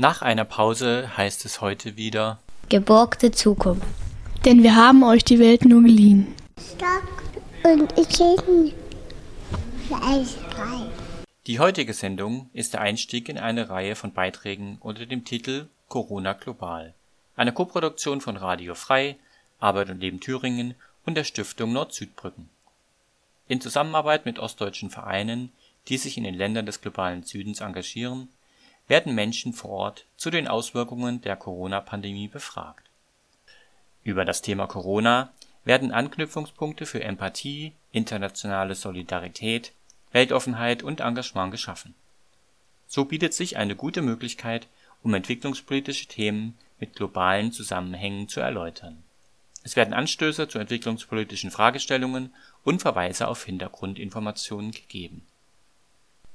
Nach einer Pause heißt es heute wieder Geborgte Zukunft. Denn wir haben euch die Welt nur geliehen. Stock und ich. Die heutige Sendung ist der Einstieg in eine Reihe von Beiträgen unter dem Titel Corona global. Eine Koproduktion von Radio Frei, Arbeit und Leben Thüringen und der Stiftung Nord-Südbrücken. In Zusammenarbeit mit ostdeutschen Vereinen, die sich in den Ländern des globalen Südens engagieren, werden Menschen vor Ort zu den Auswirkungen der Corona-Pandemie befragt. Über das Thema Corona werden Anknüpfungspunkte für Empathie, internationale Solidarität, Weltoffenheit und Engagement geschaffen. So bietet sich eine gute Möglichkeit, um entwicklungspolitische Themen mit globalen Zusammenhängen zu erläutern. Es werden Anstöße zu entwicklungspolitischen Fragestellungen und Verweise auf Hintergrundinformationen gegeben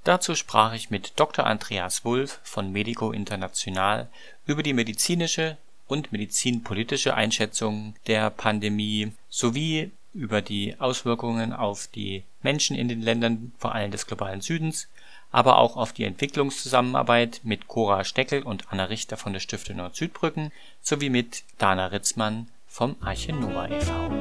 Dazu sprach ich mit Dr. Andreas Wulff von Medico International über die medizinische und medizinpolitische Einschätzung der Pandemie sowie über die Auswirkungen auf die Menschen in den Ländern, vor allem des globalen Südens, aber auch auf die Entwicklungszusammenarbeit mit Cora Steckel und Anna Richter von der Stiftung Nord-Südbrücken sowie mit Dana Ritzmann vom Arche Nova e.V.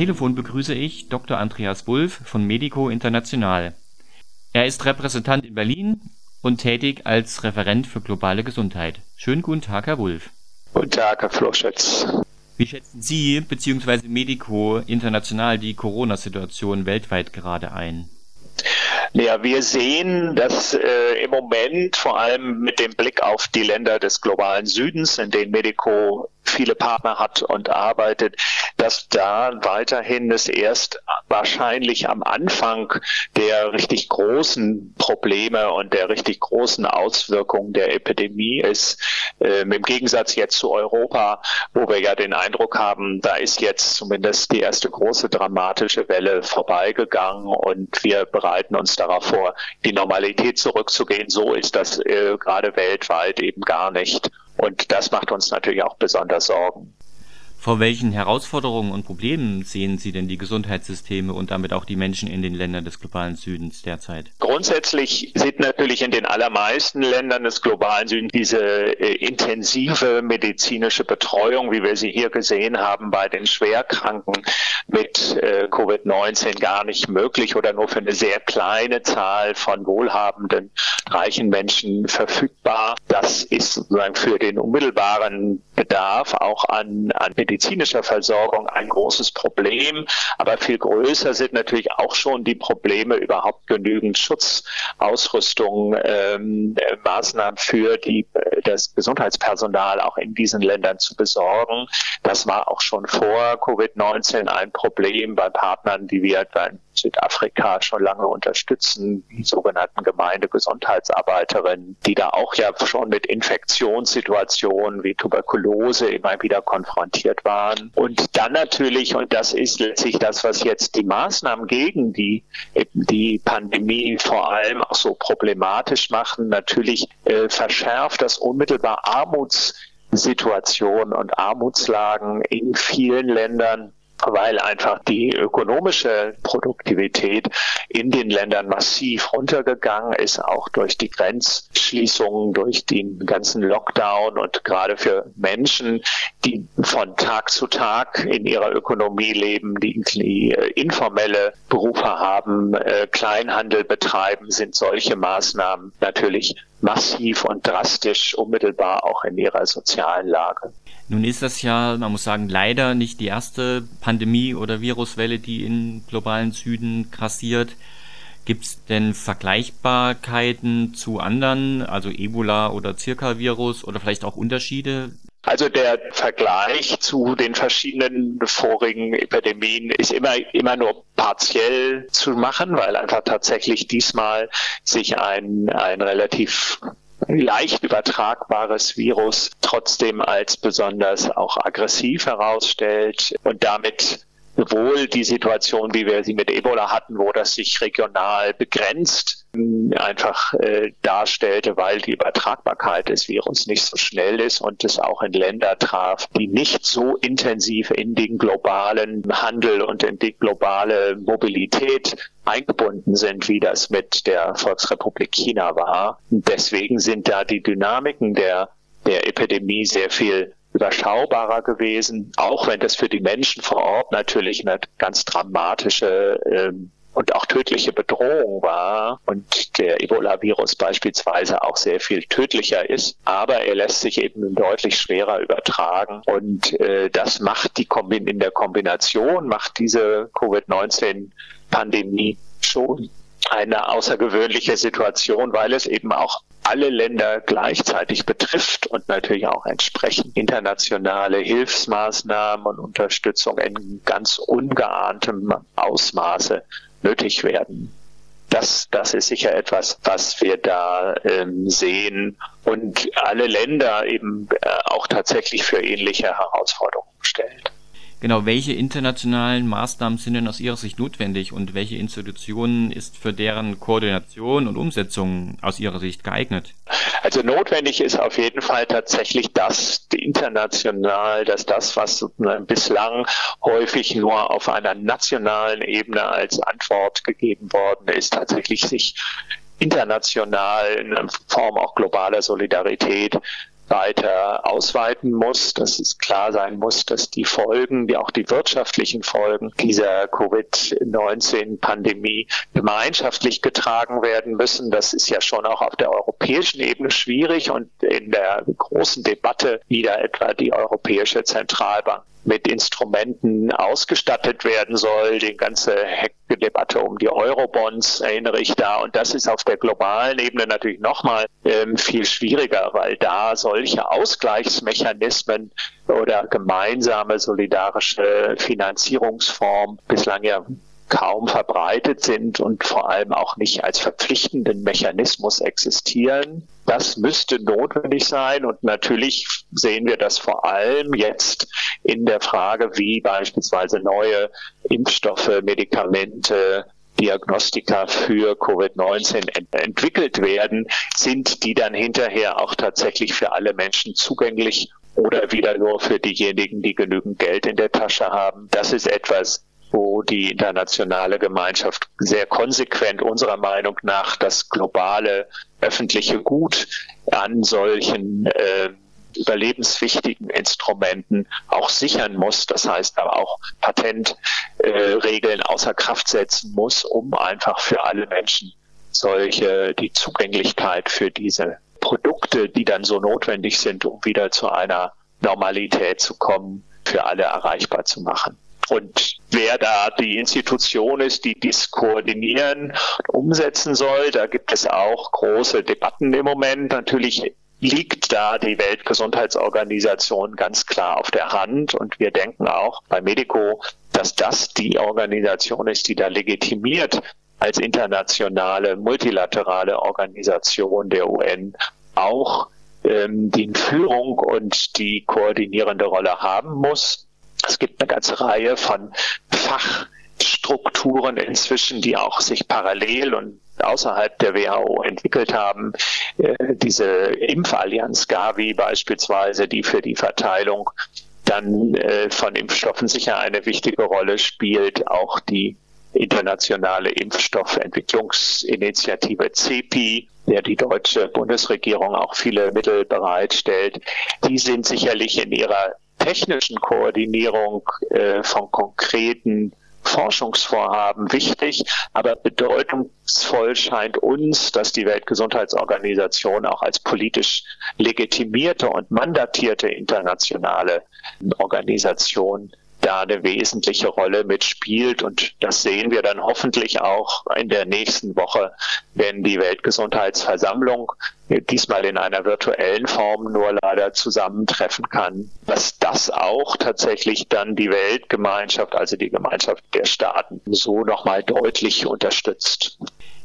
Telefon begrüße ich Dr. Andreas Wulff von Medico International. Er ist Repräsentant in Berlin und tätig als Referent für globale Gesundheit. Schönen guten Tag, Herr Wulff. Guten Tag, Herr Floschitz. Wie schätzen Sie bzw. Medico international die Corona-Situation weltweit gerade ein? Ja, wir sehen, dass äh, im Moment vor allem mit dem Blick auf die Länder des globalen Südens, in denen Medico viele Partner hat und arbeitet, dass da weiterhin es erst wahrscheinlich am Anfang der richtig großen Probleme und der richtig großen Auswirkungen der Epidemie ist. Ähm, Im Gegensatz jetzt zu Europa, wo wir ja den Eindruck haben, da ist jetzt zumindest die erste große dramatische Welle vorbeigegangen und wir bereiten uns darauf vor, die Normalität zurückzugehen. So ist das äh, gerade weltweit eben gar nicht. Und das macht uns natürlich auch besonders Sorgen. Vor welchen Herausforderungen und Problemen sehen Sie denn die Gesundheitssysteme und damit auch die Menschen in den Ländern des globalen Südens derzeit? Grundsätzlich sind natürlich in den allermeisten Ländern des globalen Südens diese äh, intensive medizinische Betreuung, wie wir sie hier gesehen haben, bei den Schwerkranken mit äh, Covid-19 gar nicht möglich oder nur für eine sehr kleine Zahl von wohlhabenden, reichen Menschen verfügbar. Das ist sozusagen für den unmittelbaren Bedarf auch an, an medizinischer Versorgung ein großes Problem. Aber viel größer sind natürlich auch schon die Probleme, überhaupt genügend Schutzausrüstung, ähm, Maßnahmen für die, das Gesundheitspersonal auch in diesen Ländern zu besorgen. Das war auch schon vor Covid-19 ein Problem bei Partnern, die wir in Südafrika schon lange unterstützen, die sogenannten Gemeindegesundheitsarbeiterinnen, die da auch ja schon mit Infektionssituationen wie Tuberkulose immer wieder konfrontiert waren. Und dann natürlich, und das ist letztlich das, was jetzt die Maßnahmen gegen die, die Pandemie vor allem auch so problematisch machen, natürlich äh, verschärft das unmittelbar Armutssituation und Armutslagen in vielen Ländern weil einfach die ökonomische Produktivität in den Ländern massiv runtergegangen ist, auch durch die Grenzschließungen, durch den ganzen Lockdown und gerade für Menschen, die von Tag zu Tag in ihrer Ökonomie leben, die, äh, informelle Berufe haben, äh, Kleinhandel betreiben, sind solche Maßnahmen natürlich massiv und drastisch unmittelbar auch in ihrer sozialen Lage. Nun ist das ja, man muss sagen, leider nicht die erste Pandemie oder Viruswelle, die im globalen Süden grassiert. Gibt es denn Vergleichbarkeiten zu anderen, also Ebola oder Zirka-Virus oder vielleicht auch Unterschiede? Also der Vergleich zu den verschiedenen vorigen Epidemien ist immer, immer nur partiell zu machen, weil einfach tatsächlich diesmal sich ein, ein relativ leicht übertragbares Virus trotzdem als besonders auch aggressiv herausstellt und damit sowohl die Situation, wie wir sie mit Ebola hatten, wo das sich regional begrenzt einfach äh, darstellte, weil die Übertragbarkeit des Virus nicht so schnell ist und es auch in Länder traf, die nicht so intensiv in den globalen Handel und in die globale Mobilität eingebunden sind, wie das mit der Volksrepublik China war. Deswegen sind da die Dynamiken der, der Epidemie sehr viel überschaubarer gewesen, auch wenn das für die Menschen vor Ort natürlich eine ganz dramatische ähm, und auch tödliche Bedrohung war und der Ebola-Virus beispielsweise auch sehr viel tödlicher ist, aber er lässt sich eben deutlich schwerer übertragen und äh, das macht die Kombin in der Kombination macht diese Covid-19-Pandemie schon eine außergewöhnliche Situation, weil es eben auch alle Länder gleichzeitig betrifft und natürlich auch entsprechend internationale Hilfsmaßnahmen und Unterstützung in ganz ungeahntem Ausmaße nötig werden. Das, das ist sicher etwas, was wir da ähm, sehen und alle Länder eben äh, auch tatsächlich für ähnliche Herausforderungen stellt. Genau, welche internationalen Maßnahmen sind denn aus Ihrer Sicht notwendig und welche Institutionen ist für deren Koordination und Umsetzung aus Ihrer Sicht geeignet? Also notwendig ist auf jeden Fall tatsächlich das international, dass das, was bislang häufig nur auf einer nationalen Ebene als Antwort gegeben worden ist, tatsächlich sich international in Form auch globaler Solidarität weiter ausweiten muss, dass es klar sein muss, dass die Folgen, wie auch die wirtschaftlichen Folgen dieser Covid-19-Pandemie gemeinschaftlich getragen werden müssen. Das ist ja schon auch auf der europäischen Ebene schwierig und in der großen Debatte, wie da etwa die Europäische Zentralbank mit Instrumenten ausgestattet werden soll. Die ganze Debatte um die Eurobonds erinnere ich da. Und das ist auf der globalen Ebene natürlich nochmal ähm, viel schwieriger, weil da solche Ausgleichsmechanismen oder gemeinsame solidarische Finanzierungsformen bislang ja kaum verbreitet sind und vor allem auch nicht als verpflichtenden Mechanismus existieren. Das müsste notwendig sein und natürlich sehen wir das vor allem jetzt in der Frage, wie beispielsweise neue Impfstoffe, Medikamente, Diagnostika für Covid-19 ent entwickelt werden, sind die dann hinterher auch tatsächlich für alle Menschen zugänglich oder wieder nur für diejenigen, die genügend Geld in der Tasche haben. Das ist etwas, wo die internationale Gemeinschaft sehr konsequent unserer Meinung nach das globale öffentliche Gut an solchen äh, überlebenswichtigen Instrumenten auch sichern muss. Das heißt aber auch Patentregeln äh, außer Kraft setzen muss, um einfach für alle Menschen solche die Zugänglichkeit für diese Produkte, die dann so notwendig sind, um wieder zu einer Normalität zu kommen, für alle erreichbar zu machen. Und wer da die Institution ist, die dies koordinieren, umsetzen soll, da gibt es auch große Debatten im Moment. Natürlich liegt da die Weltgesundheitsorganisation ganz klar auf der Hand. Und wir denken auch bei Medico, dass das die Organisation ist, die da legitimiert als internationale, multilaterale Organisation der UN auch ähm, die Führung und die koordinierende Rolle haben muss. Es gibt eine ganze Reihe von Fachstrukturen inzwischen, die auch sich parallel und außerhalb der WHO entwickelt haben. Äh, diese Impfallianz Gavi beispielsweise, die für die Verteilung dann äh, von Impfstoffen sicher eine wichtige Rolle spielt, auch die internationale Impfstoffentwicklungsinitiative CEPI, der die deutsche Bundesregierung auch viele Mittel bereitstellt, die sind sicherlich in ihrer technischen Koordinierung äh, von konkreten Forschungsvorhaben wichtig, aber bedeutungsvoll scheint uns, dass die Weltgesundheitsorganisation auch als politisch legitimierte und mandatierte internationale Organisation da eine wesentliche Rolle mitspielt. Und das sehen wir dann hoffentlich auch in der nächsten Woche, wenn die Weltgesundheitsversammlung diesmal in einer virtuellen Form nur leider zusammentreffen kann, dass das auch tatsächlich dann die Weltgemeinschaft, also die Gemeinschaft der Staaten, so nochmal deutlich unterstützt.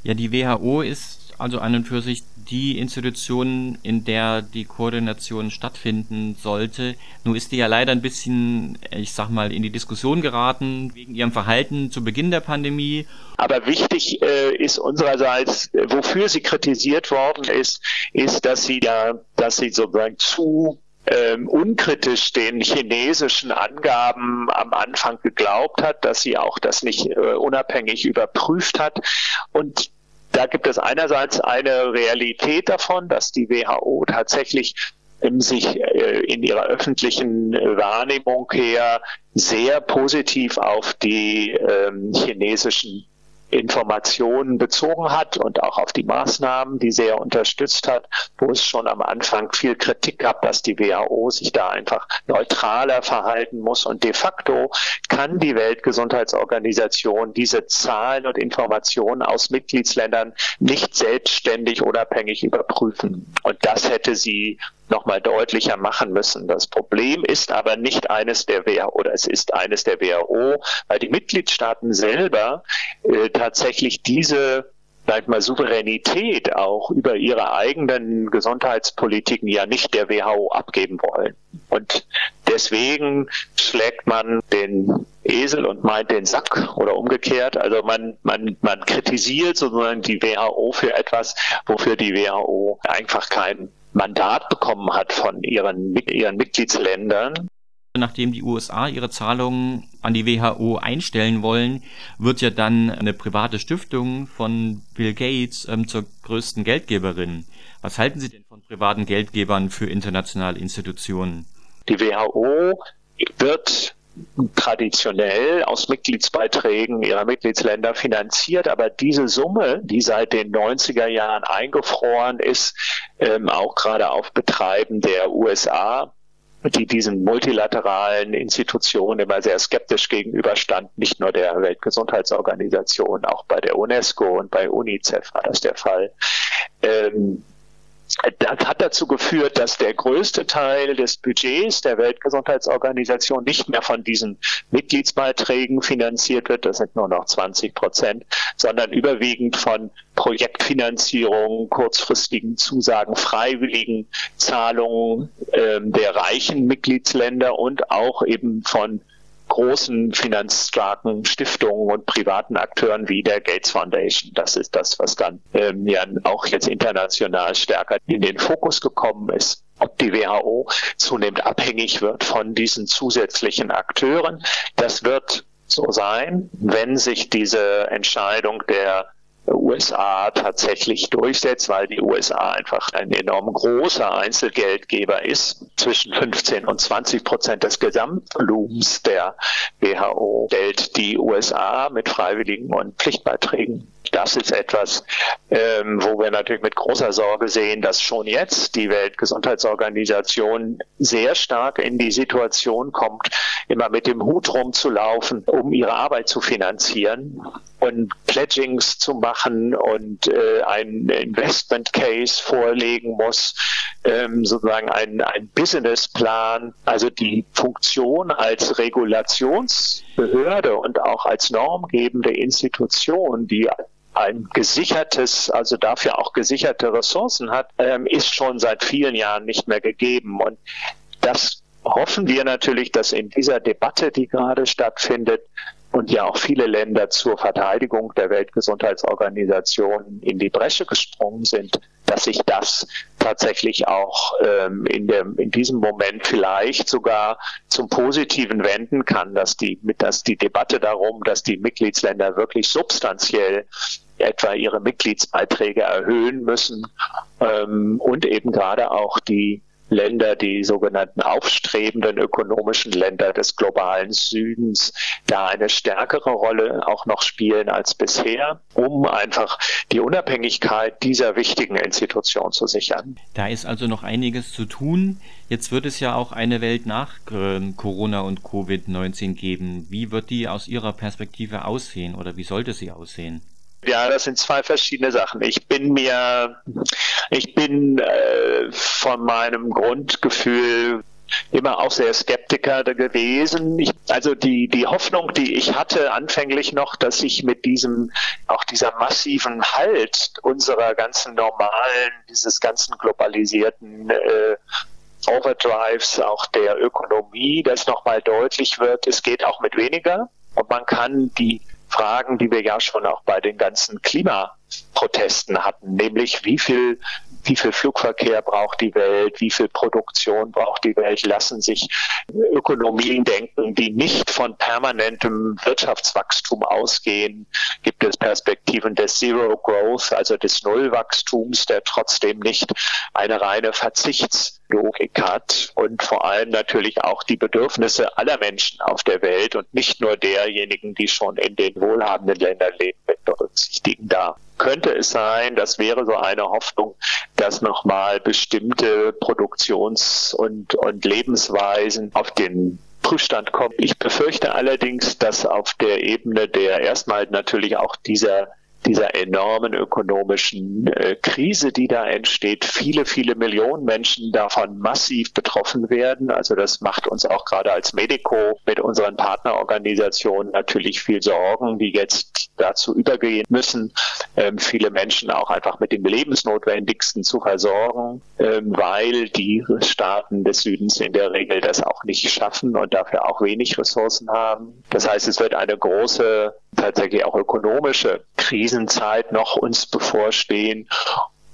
Ja, die WHO ist also an und für sich die Institution, in der die Koordination stattfinden sollte. Nur ist die ja leider ein bisschen, ich sag mal, in die Diskussion geraten wegen ihrem Verhalten zu Beginn der Pandemie. Aber wichtig äh, ist unsererseits, wofür sie kritisiert worden ist, ist, dass sie ja, dass sie sozusagen zu ähm, unkritisch den chinesischen Angaben am Anfang geglaubt hat, dass sie auch das nicht äh, unabhängig überprüft hat. Und da gibt es einerseits eine Realität davon, dass die WHO tatsächlich ähm, sich äh, in ihrer öffentlichen Wahrnehmung her sehr positiv auf die ähm, chinesischen Informationen bezogen hat und auch auf die Maßnahmen, die sehr unterstützt hat, wo es schon am Anfang viel Kritik gab, dass die WHO sich da einfach neutraler verhalten muss. Und de facto kann die Weltgesundheitsorganisation diese Zahlen und Informationen aus Mitgliedsländern nicht selbstständig unabhängig überprüfen. Und das hätte sie nochmal deutlicher machen müssen. Das Problem ist aber nicht eines der WHO oder es ist eines der WHO, weil die Mitgliedstaaten selber äh, tatsächlich diese sag mal, Souveränität auch über ihre eigenen Gesundheitspolitiken ja nicht der WHO abgeben wollen. Und deswegen schlägt man den Esel und meint den Sack oder umgekehrt. Also man, man, man kritisiert sozusagen die WHO für etwas, wofür die WHO einfach kein Mandat bekommen hat von ihren, ihren Mitgliedsländern. Nachdem die USA ihre Zahlungen an die WHO einstellen wollen, wird ja dann eine private Stiftung von Bill Gates ähm, zur größten Geldgeberin. Was halten Sie denn von privaten Geldgebern für internationale Institutionen? Die WHO wird traditionell aus Mitgliedsbeiträgen ihrer Mitgliedsländer finanziert, aber diese Summe, die seit den 90er Jahren eingefroren ist, ähm, auch gerade auf Betreiben der USA, die diesen multilateralen Institutionen immer sehr skeptisch gegenüberstand, nicht nur der Weltgesundheitsorganisation, auch bei der UNESCO und bei UNICEF war das der Fall. Ähm, das hat dazu geführt, dass der größte Teil des Budgets der Weltgesundheitsorganisation nicht mehr von diesen Mitgliedsbeiträgen finanziert wird, das sind nur noch 20 Prozent, sondern überwiegend von Projektfinanzierung, kurzfristigen Zusagen, freiwilligen Zahlungen äh, der reichen Mitgliedsländer und auch eben von großen finanzstarken Stiftungen und privaten Akteuren wie der Gates Foundation. Das ist das, was dann ähm, ja auch jetzt international stärker in den Fokus gekommen ist ob die WHO zunehmend abhängig wird von diesen zusätzlichen Akteuren. Das wird so sein, wenn sich diese Entscheidung der USA tatsächlich durchsetzt, weil die USA einfach ein enorm großer Einzelgeldgeber ist. Zwischen 15 und 20 Prozent des Gesamtvolumens der WHO stellt die USA mit Freiwilligen und Pflichtbeiträgen das ist etwas, ähm, wo wir natürlich mit großer Sorge sehen, dass schon jetzt die Weltgesundheitsorganisation sehr stark in die Situation kommt, immer mit dem Hut rumzulaufen, um ihre Arbeit zu finanzieren und Pledgings zu machen und äh, einen Investment Case vorlegen muss, ähm, sozusagen ein, ein Businessplan, also die Funktion als Regulationsbehörde und auch als normgebende Institution, die ein gesichertes, also dafür auch gesicherte Ressourcen hat, ähm, ist schon seit vielen Jahren nicht mehr gegeben. Und das hoffen wir natürlich, dass in dieser Debatte, die gerade stattfindet, und ja auch viele Länder zur Verteidigung der Weltgesundheitsorganisation in die Bresche gesprungen sind, dass sich das tatsächlich auch ähm, in, dem, in diesem Moment vielleicht sogar zum Positiven wenden kann, dass die, dass die Debatte darum, dass die Mitgliedsländer wirklich substanziell etwa ihre Mitgliedsbeiträge erhöhen müssen ähm, und eben gerade auch die Länder, die sogenannten aufstrebenden ökonomischen Länder des globalen Südens, da eine stärkere Rolle auch noch spielen als bisher, um einfach die Unabhängigkeit dieser wichtigen Institution zu sichern. Da ist also noch einiges zu tun. Jetzt wird es ja auch eine Welt nach ähm, Corona und Covid-19 geben. Wie wird die aus Ihrer Perspektive aussehen oder wie sollte sie aussehen? Ja, das sind zwei verschiedene Sachen. Ich bin mir, ich bin äh, von meinem Grundgefühl immer auch sehr Skeptiker gewesen. Ich, also die, die Hoffnung, die ich hatte anfänglich noch, dass ich mit diesem, auch dieser massiven Halt unserer ganzen normalen, dieses ganzen globalisierten äh, Overdrives, auch der Ökonomie, das nochmal deutlich wird, es geht auch mit weniger und man kann die Fragen, die wir ja schon auch bei den ganzen Klimaprotesten hatten, nämlich wie viel wie viel Flugverkehr braucht die Welt, wie viel Produktion braucht die Welt, lassen sich Ökonomien denken, die nicht von permanentem Wirtschaftswachstum ausgehen. Gibt es Perspektiven des Zero Growth, also des Nullwachstums, der trotzdem nicht eine reine Verzichtslogik hat und vor allem natürlich auch die Bedürfnisse aller Menschen auf der Welt und nicht nur derjenigen, die schon in den wohlhabenden Ländern leben, mit berücksichtigen darf könnte es sein, das wäre so eine Hoffnung, dass nochmal bestimmte Produktions- und, und Lebensweisen auf den Prüfstand kommen. Ich befürchte allerdings, dass auf der Ebene der erstmal natürlich auch dieser dieser enormen ökonomischen äh, Krise, die da entsteht, viele, viele Millionen Menschen davon massiv betroffen werden. Also das macht uns auch gerade als Medico mit unseren Partnerorganisationen natürlich viel Sorgen, die jetzt dazu übergehen müssen, ähm, viele Menschen auch einfach mit dem Lebensnotwendigsten zu versorgen, ähm, weil die Staaten des Südens in der Regel das auch nicht schaffen und dafür auch wenig Ressourcen haben. Das heißt, es wird eine große tatsächlich auch ökonomische Krisenzeit noch uns bevorstehen.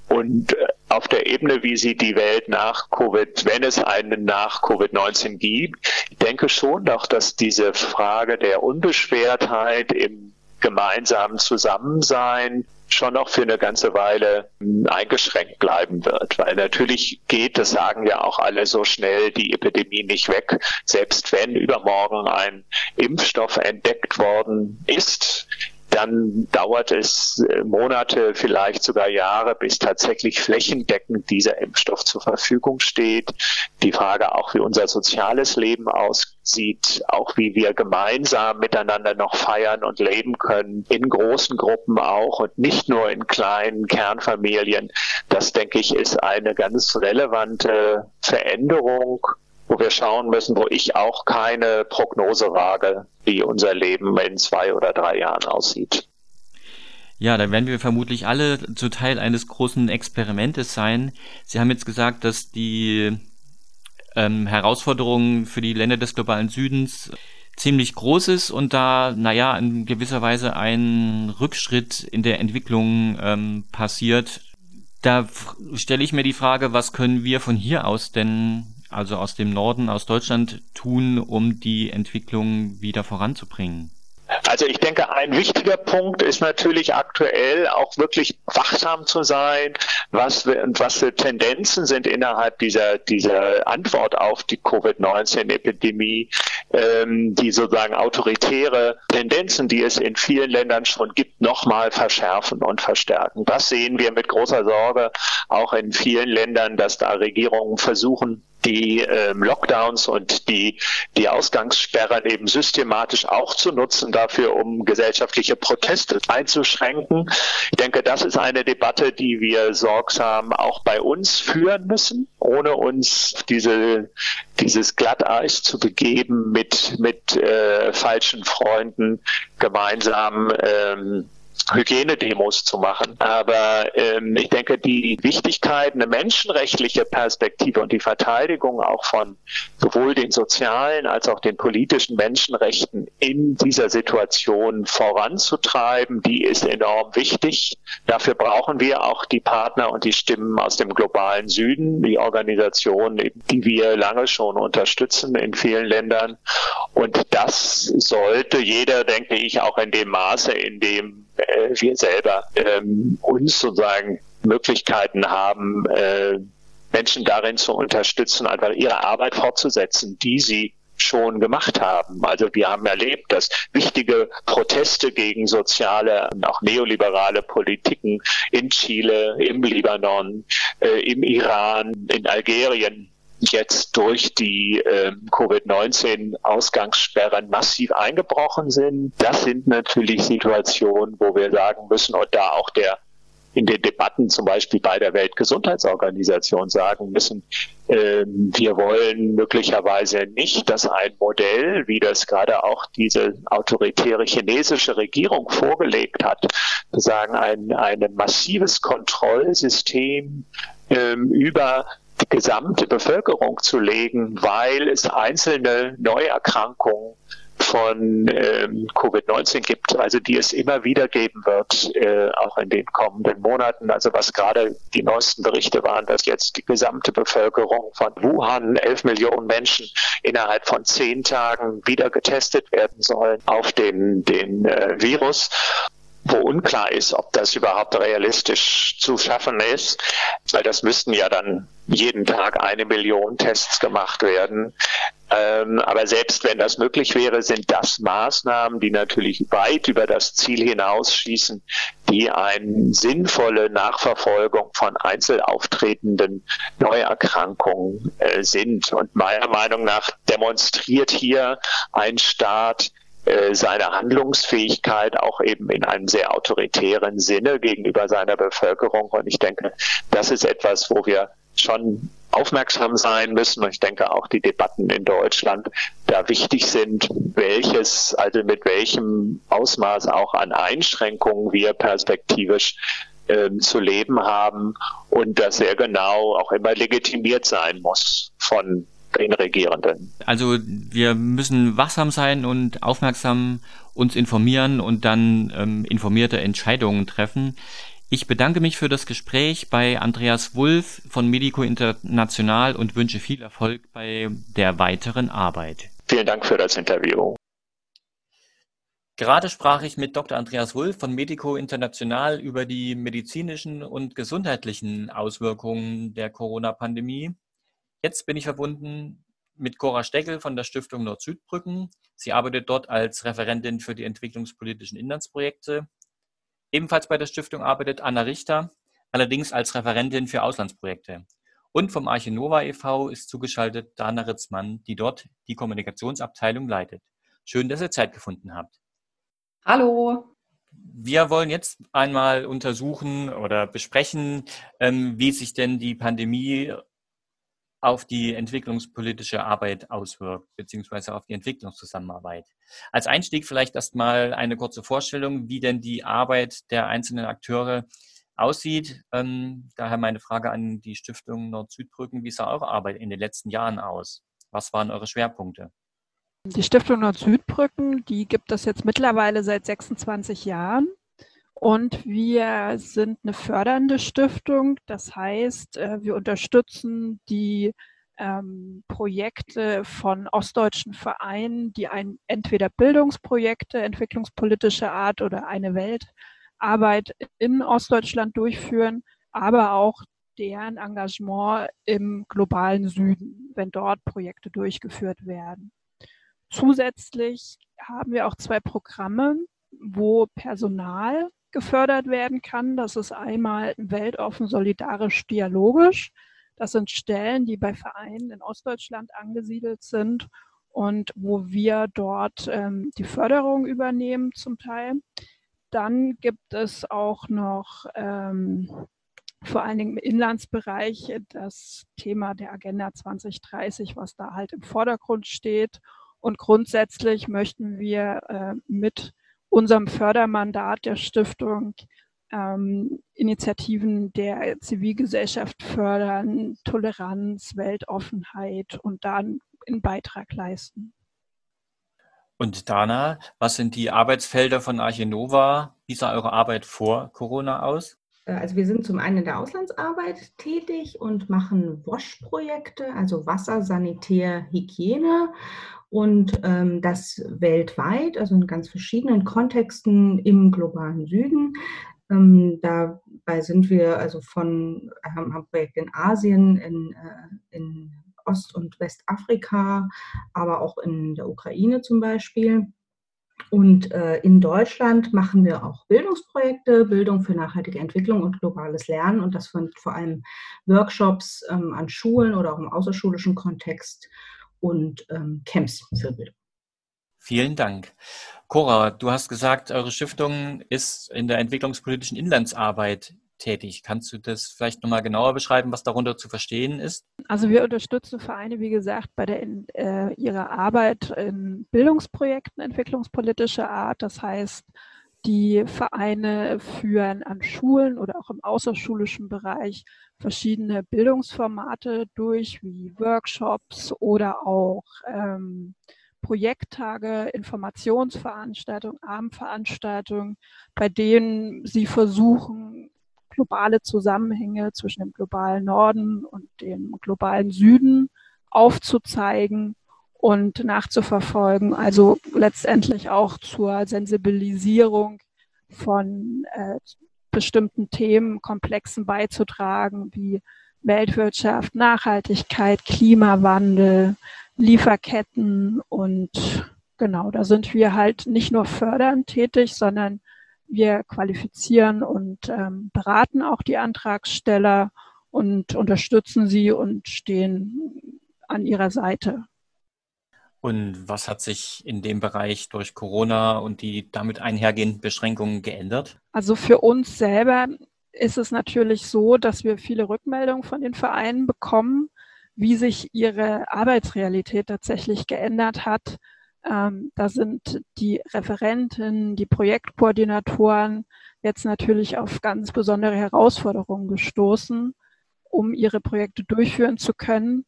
Und äh, auf der Ebene, wie sieht die Welt nach Covid, wenn es einen nach Covid-19 gibt, ich denke schon doch, dass diese Frage der Unbeschwertheit im gemeinsamen Zusammensein schon noch für eine ganze Weile hm, eingeschränkt bleiben wird. Weil natürlich geht, das sagen ja auch alle so schnell, die Epidemie nicht weg. Selbst wenn übermorgen ein Impfstoff entdeckt worden ist, dann dauert es äh, Monate, vielleicht sogar Jahre, bis tatsächlich flächendeckend dieser Impfstoff zur Verfügung steht. Die Frage auch, wie unser soziales Leben aussieht, auch wie wir gemeinsam miteinander noch feiern und leben können, in großen Gruppen auch und nicht nur in kleinen Kernfamilien. Das, denke ich, ist eine ganz relevante Veränderung wo wir schauen müssen, wo ich auch keine Prognose wage, wie unser Leben in zwei oder drei Jahren aussieht. Ja, da werden wir vermutlich alle zu Teil eines großen Experimentes sein. Sie haben jetzt gesagt, dass die ähm, Herausforderungen für die Länder des globalen Südens ziemlich groß ist und da, naja, in gewisser Weise ein Rückschritt in der Entwicklung ähm, passiert. Da stelle ich mir die Frage, was können wir von hier aus denn also aus dem Norden, aus Deutschland tun, um die Entwicklung wieder voranzubringen? Also ich denke, ein wichtiger Punkt ist natürlich aktuell auch wirklich wachsam zu sein, was was für Tendenzen sind innerhalb dieser dieser Antwort auf die Covid-19-Epidemie, ähm, die sozusagen autoritäre Tendenzen, die es in vielen Ländern schon gibt, nochmal verschärfen und verstärken. Das sehen wir mit großer Sorge auch in vielen Ländern, dass da Regierungen versuchen, die ähm, Lockdowns und die, die Ausgangssperren eben systematisch auch zu nutzen dafür, um gesellschaftliche Proteste einzuschränken. Ich denke, das ist eine Debatte, die wir sorgsam auch bei uns führen müssen, ohne uns diese, dieses Glatteis zu begeben mit, mit äh, falschen Freunden gemeinsam ähm, Hygienedemos zu machen. Aber ähm, ich denke, die Wichtigkeit, eine menschenrechtliche Perspektive und die Verteidigung auch von sowohl den sozialen als auch den politischen Menschenrechten in dieser Situation voranzutreiben, die ist enorm wichtig. Dafür brauchen wir auch die Partner und die Stimmen aus dem globalen Süden, die Organisationen, die wir lange schon unterstützen in vielen Ländern. Und das sollte jeder, denke ich, auch in dem Maße, in dem wir selber ähm, uns sozusagen Möglichkeiten haben, äh, Menschen darin zu unterstützen, einfach ihre Arbeit fortzusetzen, die sie schon gemacht haben. Also wir haben erlebt, dass wichtige Proteste gegen soziale und auch neoliberale Politiken in Chile, im Libanon, äh, im Iran, in Algerien jetzt durch die äh, Covid-19-Ausgangssperren massiv eingebrochen sind. Das sind natürlich Situationen, wo wir sagen müssen, und da auch der in den Debatten zum Beispiel bei der Weltgesundheitsorganisation sagen müssen, äh, wir wollen möglicherweise nicht, dass ein Modell, wie das gerade auch diese autoritäre chinesische Regierung vorgelegt hat, sagen ein, ein massives Kontrollsystem äh, über die gesamte Bevölkerung zu legen, weil es einzelne Neuerkrankungen von ähm, Covid-19 gibt, also die es immer wieder geben wird, äh, auch in den kommenden Monaten. Also was gerade die neuesten Berichte waren, dass jetzt die gesamte Bevölkerung von Wuhan, 11 Millionen Menschen, innerhalb von zehn Tagen wieder getestet werden sollen auf den, den äh, Virus wo unklar ist, ob das überhaupt realistisch zu schaffen ist, weil das müssten ja dann jeden Tag eine Million Tests gemacht werden. Ähm, aber selbst wenn das möglich wäre, sind das Maßnahmen, die natürlich weit über das Ziel hinausschießen, die eine sinnvolle Nachverfolgung von einzelauftretenden Neuerkrankungen äh, sind. Und meiner Meinung nach demonstriert hier ein Staat, äh, seine Handlungsfähigkeit auch eben in einem sehr autoritären Sinne gegenüber seiner Bevölkerung. Und ich denke, das ist etwas, wo wir schon aufmerksam sein müssen. Und ich denke auch die Debatten in Deutschland da wichtig sind, welches, also mit welchem Ausmaß auch an Einschränkungen wir perspektivisch ähm, zu leben haben und das sehr genau auch immer legitimiert sein muss von den Regierenden. Also wir müssen wachsam sein und aufmerksam uns informieren und dann ähm, informierte Entscheidungen treffen. Ich bedanke mich für das Gespräch bei Andreas Wulff von Medico International und wünsche viel Erfolg bei der weiteren Arbeit. Vielen Dank für das Interview. Gerade sprach ich mit Dr. Andreas Wulff von Medico International über die medizinischen und gesundheitlichen Auswirkungen der Corona-Pandemie. Jetzt bin ich verbunden mit Cora Steckel von der Stiftung Nord-Süd-Brücken. Sie arbeitet dort als Referentin für die entwicklungspolitischen Inlandsprojekte. Ebenfalls bei der Stiftung arbeitet Anna Richter, allerdings als Referentin für Auslandsprojekte. Und vom Arche Nova e.V. ist zugeschaltet Dana Ritzmann, die dort die Kommunikationsabteilung leitet. Schön, dass ihr Zeit gefunden habt. Hallo. Wir wollen jetzt einmal untersuchen oder besprechen, ähm, wie sich denn die Pandemie auf die entwicklungspolitische Arbeit auswirkt, beziehungsweise auf die Entwicklungszusammenarbeit. Als Einstieg vielleicht erstmal eine kurze Vorstellung, wie denn die Arbeit der einzelnen Akteure aussieht. Ähm, daher meine Frage an die Stiftung Nord-Südbrücken. Wie sah eure Arbeit in den letzten Jahren aus? Was waren eure Schwerpunkte? Die Stiftung Nord-Südbrücken, die gibt es jetzt mittlerweile seit 26 Jahren. Und wir sind eine fördernde Stiftung. Das heißt, äh, wir unterstützen die ähm, Projekte von ostdeutschen Vereinen, die ein, entweder Bildungsprojekte, entwicklungspolitischer Art oder eine Weltarbeit in Ostdeutschland durchführen, aber auch deren Engagement im globalen Süden, wenn dort Projekte durchgeführt werden. Zusätzlich haben wir auch zwei Programme, wo Personal gefördert werden kann. Das ist einmal weltoffen, solidarisch, dialogisch. Das sind Stellen, die bei Vereinen in Ostdeutschland angesiedelt sind und wo wir dort ähm, die Förderung übernehmen zum Teil. Dann gibt es auch noch ähm, vor allen Dingen im Inlandsbereich das Thema der Agenda 2030, was da halt im Vordergrund steht. Und grundsätzlich möchten wir äh, mit unserem Fördermandat der Stiftung ähm, Initiativen der Zivilgesellschaft fördern, Toleranz, Weltoffenheit und dann einen Beitrag leisten. Und Dana, was sind die Arbeitsfelder von Archinova? Wie sah eure Arbeit vor Corona aus? Äh, also wir sind zum einen in der Auslandsarbeit tätig und machen WASH-Projekte, also Wasser, Sanitär, Hygiene und ähm, das weltweit, also in ganz verschiedenen Kontexten im globalen Süden. Ähm, dabei sind wir also von, haben ein Projekt in Asien, in, äh, in Ost- und Westafrika, aber auch in der Ukraine zum Beispiel. Und äh, in Deutschland machen wir auch Bildungsprojekte, Bildung für nachhaltige Entwicklung und globales Lernen. Und das sind vor allem Workshops ähm, an Schulen oder auch im außerschulischen Kontext und ähm, Camps für Bildung. Vielen Dank. Cora, du hast gesagt, eure Stiftung ist in der entwicklungspolitischen Inlandsarbeit tätig. Kannst du das vielleicht nochmal genauer beschreiben, was darunter zu verstehen ist? Also wir unterstützen Vereine, wie gesagt, bei der, äh, ihrer Arbeit in Bildungsprojekten entwicklungspolitischer Art. Das heißt, die Vereine führen an Schulen oder auch im außerschulischen Bereich verschiedene Bildungsformate durch, wie Workshops oder auch ähm, Projekttage, Informationsveranstaltungen, Abendveranstaltungen, bei denen sie versuchen, globale Zusammenhänge zwischen dem globalen Norden und dem globalen Süden aufzuzeigen und nachzuverfolgen. Also letztendlich auch zur Sensibilisierung von äh, bestimmten Themen, Komplexen beizutragen, wie Weltwirtschaft, Nachhaltigkeit, Klimawandel, Lieferketten und genau, da sind wir halt nicht nur fördernd tätig, sondern wir qualifizieren und ähm, beraten auch die Antragsteller und unterstützen sie und stehen an ihrer Seite. Und was hat sich in dem Bereich durch Corona und die damit einhergehenden Beschränkungen geändert? Also für uns selber ist es natürlich so, dass wir viele Rückmeldungen von den Vereinen bekommen, wie sich ihre Arbeitsrealität tatsächlich geändert hat ähm, da sind die Referenten, die Projektkoordinatoren jetzt natürlich auf ganz besondere Herausforderungen gestoßen, um ihre Projekte durchführen zu können.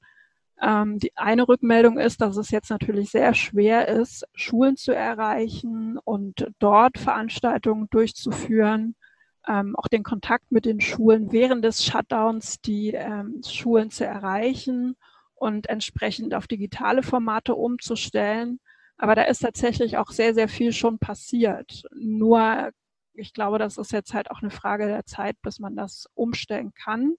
Ähm, die eine Rückmeldung ist, dass es jetzt natürlich sehr schwer ist, Schulen zu erreichen und dort Veranstaltungen durchzuführen, ähm, auch den Kontakt mit den Schulen während des Shutdowns, die ähm, Schulen zu erreichen und entsprechend auf digitale Formate umzustellen. Aber da ist tatsächlich auch sehr, sehr viel schon passiert. Nur, ich glaube, das ist jetzt halt auch eine Frage der Zeit, bis man das umstellen kann.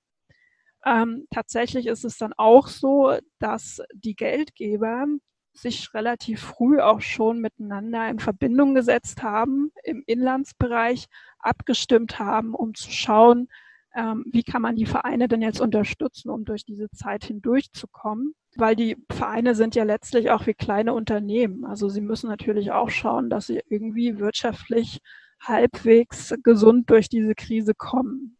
Ähm, tatsächlich ist es dann auch so, dass die Geldgeber sich relativ früh auch schon miteinander in Verbindung gesetzt haben, im Inlandsbereich abgestimmt haben, um zu schauen, ähm, wie kann man die Vereine denn jetzt unterstützen, um durch diese Zeit hindurchzukommen. Weil die Vereine sind ja letztlich auch wie kleine Unternehmen. Also sie müssen natürlich auch schauen, dass sie irgendwie wirtschaftlich halbwegs gesund durch diese Krise kommen.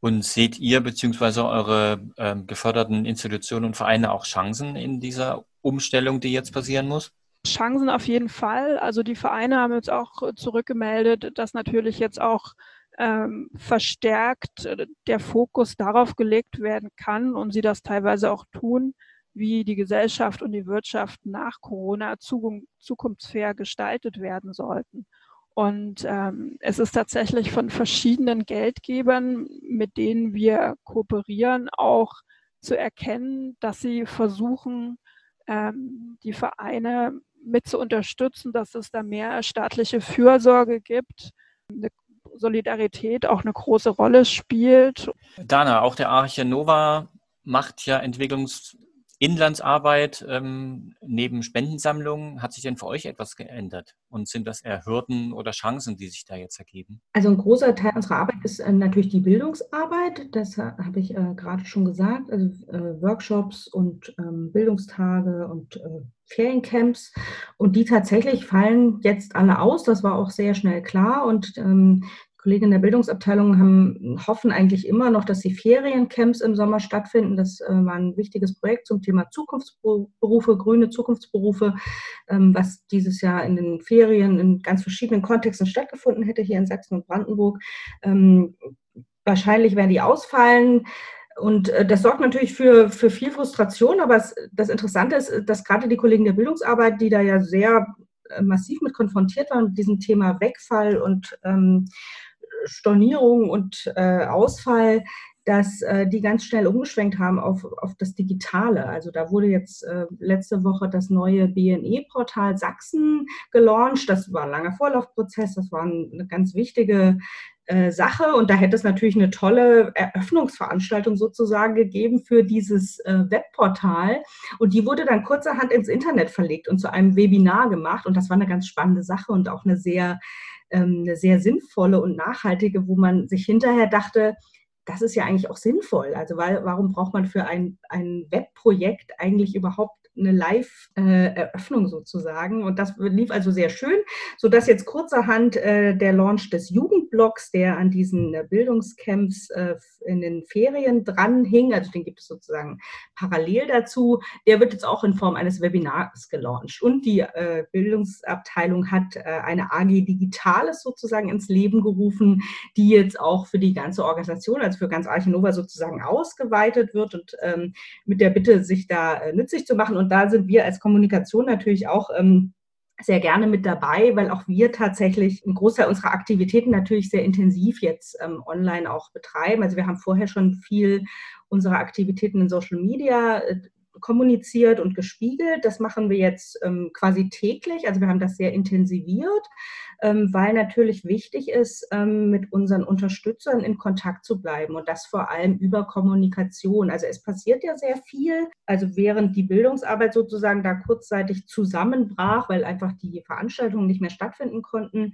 Und seht ihr bzw. eure äh, geförderten Institutionen und Vereine auch Chancen in dieser Umstellung, die jetzt passieren muss? Chancen auf jeden Fall. Also die Vereine haben jetzt auch zurückgemeldet, dass natürlich jetzt auch ähm, verstärkt äh, der Fokus darauf gelegt werden kann und sie das teilweise auch tun, wie die Gesellschaft und die Wirtschaft nach Corona zukunftsfair gestaltet werden sollten. Und ähm, es ist tatsächlich von verschiedenen Geldgebern, mit denen wir kooperieren, auch zu erkennen, dass sie versuchen, ähm, die Vereine mit zu unterstützen, dass es da mehr staatliche Fürsorge gibt, eine Solidarität auch eine große Rolle spielt. Dana, auch der Arche Nova macht ja Entwicklungs Inlandsarbeit ähm, neben Spendensammlungen, hat sich denn für euch etwas geändert? Und sind das eher Hürden oder Chancen, die sich da jetzt ergeben? Also ein großer Teil unserer Arbeit ist äh, natürlich die Bildungsarbeit. Das habe ich äh, gerade schon gesagt. Also äh, Workshops und ähm, Bildungstage und äh, Feriencamps. Und die tatsächlich fallen jetzt alle aus. Das war auch sehr schnell klar. Und ähm, Kollegen in der Bildungsabteilung haben, hoffen eigentlich immer noch, dass die Feriencamps im Sommer stattfinden. Das äh, war ein wichtiges Projekt zum Thema Zukunftsberufe, grüne Zukunftsberufe, ähm, was dieses Jahr in den Ferien in ganz verschiedenen Kontexten stattgefunden hätte, hier in Sachsen und Brandenburg. Ähm, wahrscheinlich werden die ausfallen. Und äh, das sorgt natürlich für, für viel Frustration, aber es, das Interessante ist, dass gerade die Kollegen der Bildungsarbeit, die da ja sehr äh, massiv mit konfrontiert waren, mit diesem Thema Wegfall und ähm, Stornierung und äh, Ausfall, dass äh, die ganz schnell umgeschwenkt haben auf, auf das Digitale. Also da wurde jetzt äh, letzte Woche das neue BNE-Portal Sachsen gelauncht. Das war ein langer Vorlaufprozess, das war eine ganz wichtige äh, Sache und da hätte es natürlich eine tolle Eröffnungsveranstaltung sozusagen gegeben für dieses äh, Webportal und die wurde dann kurzerhand ins Internet verlegt und zu einem Webinar gemacht und das war eine ganz spannende Sache und auch eine sehr eine sehr sinnvolle und nachhaltige, wo man sich hinterher dachte, das ist ja eigentlich auch sinnvoll. Also weil, warum braucht man für ein, ein Webprojekt eigentlich überhaupt eine Live-Eröffnung sozusagen. Und das lief also sehr schön, sodass jetzt kurzerhand äh, der Launch des Jugendblocks, der an diesen äh, Bildungscamps äh, in den Ferien dran hing, also den gibt es sozusagen parallel dazu, der wird jetzt auch in Form eines Webinars gelauncht. Und die äh, Bildungsabteilung hat äh, eine AG Digitales sozusagen ins Leben gerufen, die jetzt auch für die ganze Organisation, also für ganz Archinova sozusagen ausgeweitet wird und ähm, mit der Bitte, sich da äh, nützlich zu machen. Und da sind wir als Kommunikation natürlich auch ähm, sehr gerne mit dabei, weil auch wir tatsächlich einen Großteil unserer Aktivitäten natürlich sehr intensiv jetzt ähm, online auch betreiben. Also wir haben vorher schon viel unserer Aktivitäten in Social Media äh, kommuniziert und gespiegelt. Das machen wir jetzt ähm, quasi täglich. Also wir haben das sehr intensiviert, ähm, weil natürlich wichtig ist, ähm, mit unseren Unterstützern in Kontakt zu bleiben und das vor allem über Kommunikation. Also es passiert ja sehr viel. Also während die Bildungsarbeit sozusagen da kurzzeitig zusammenbrach, weil einfach die Veranstaltungen nicht mehr stattfinden konnten,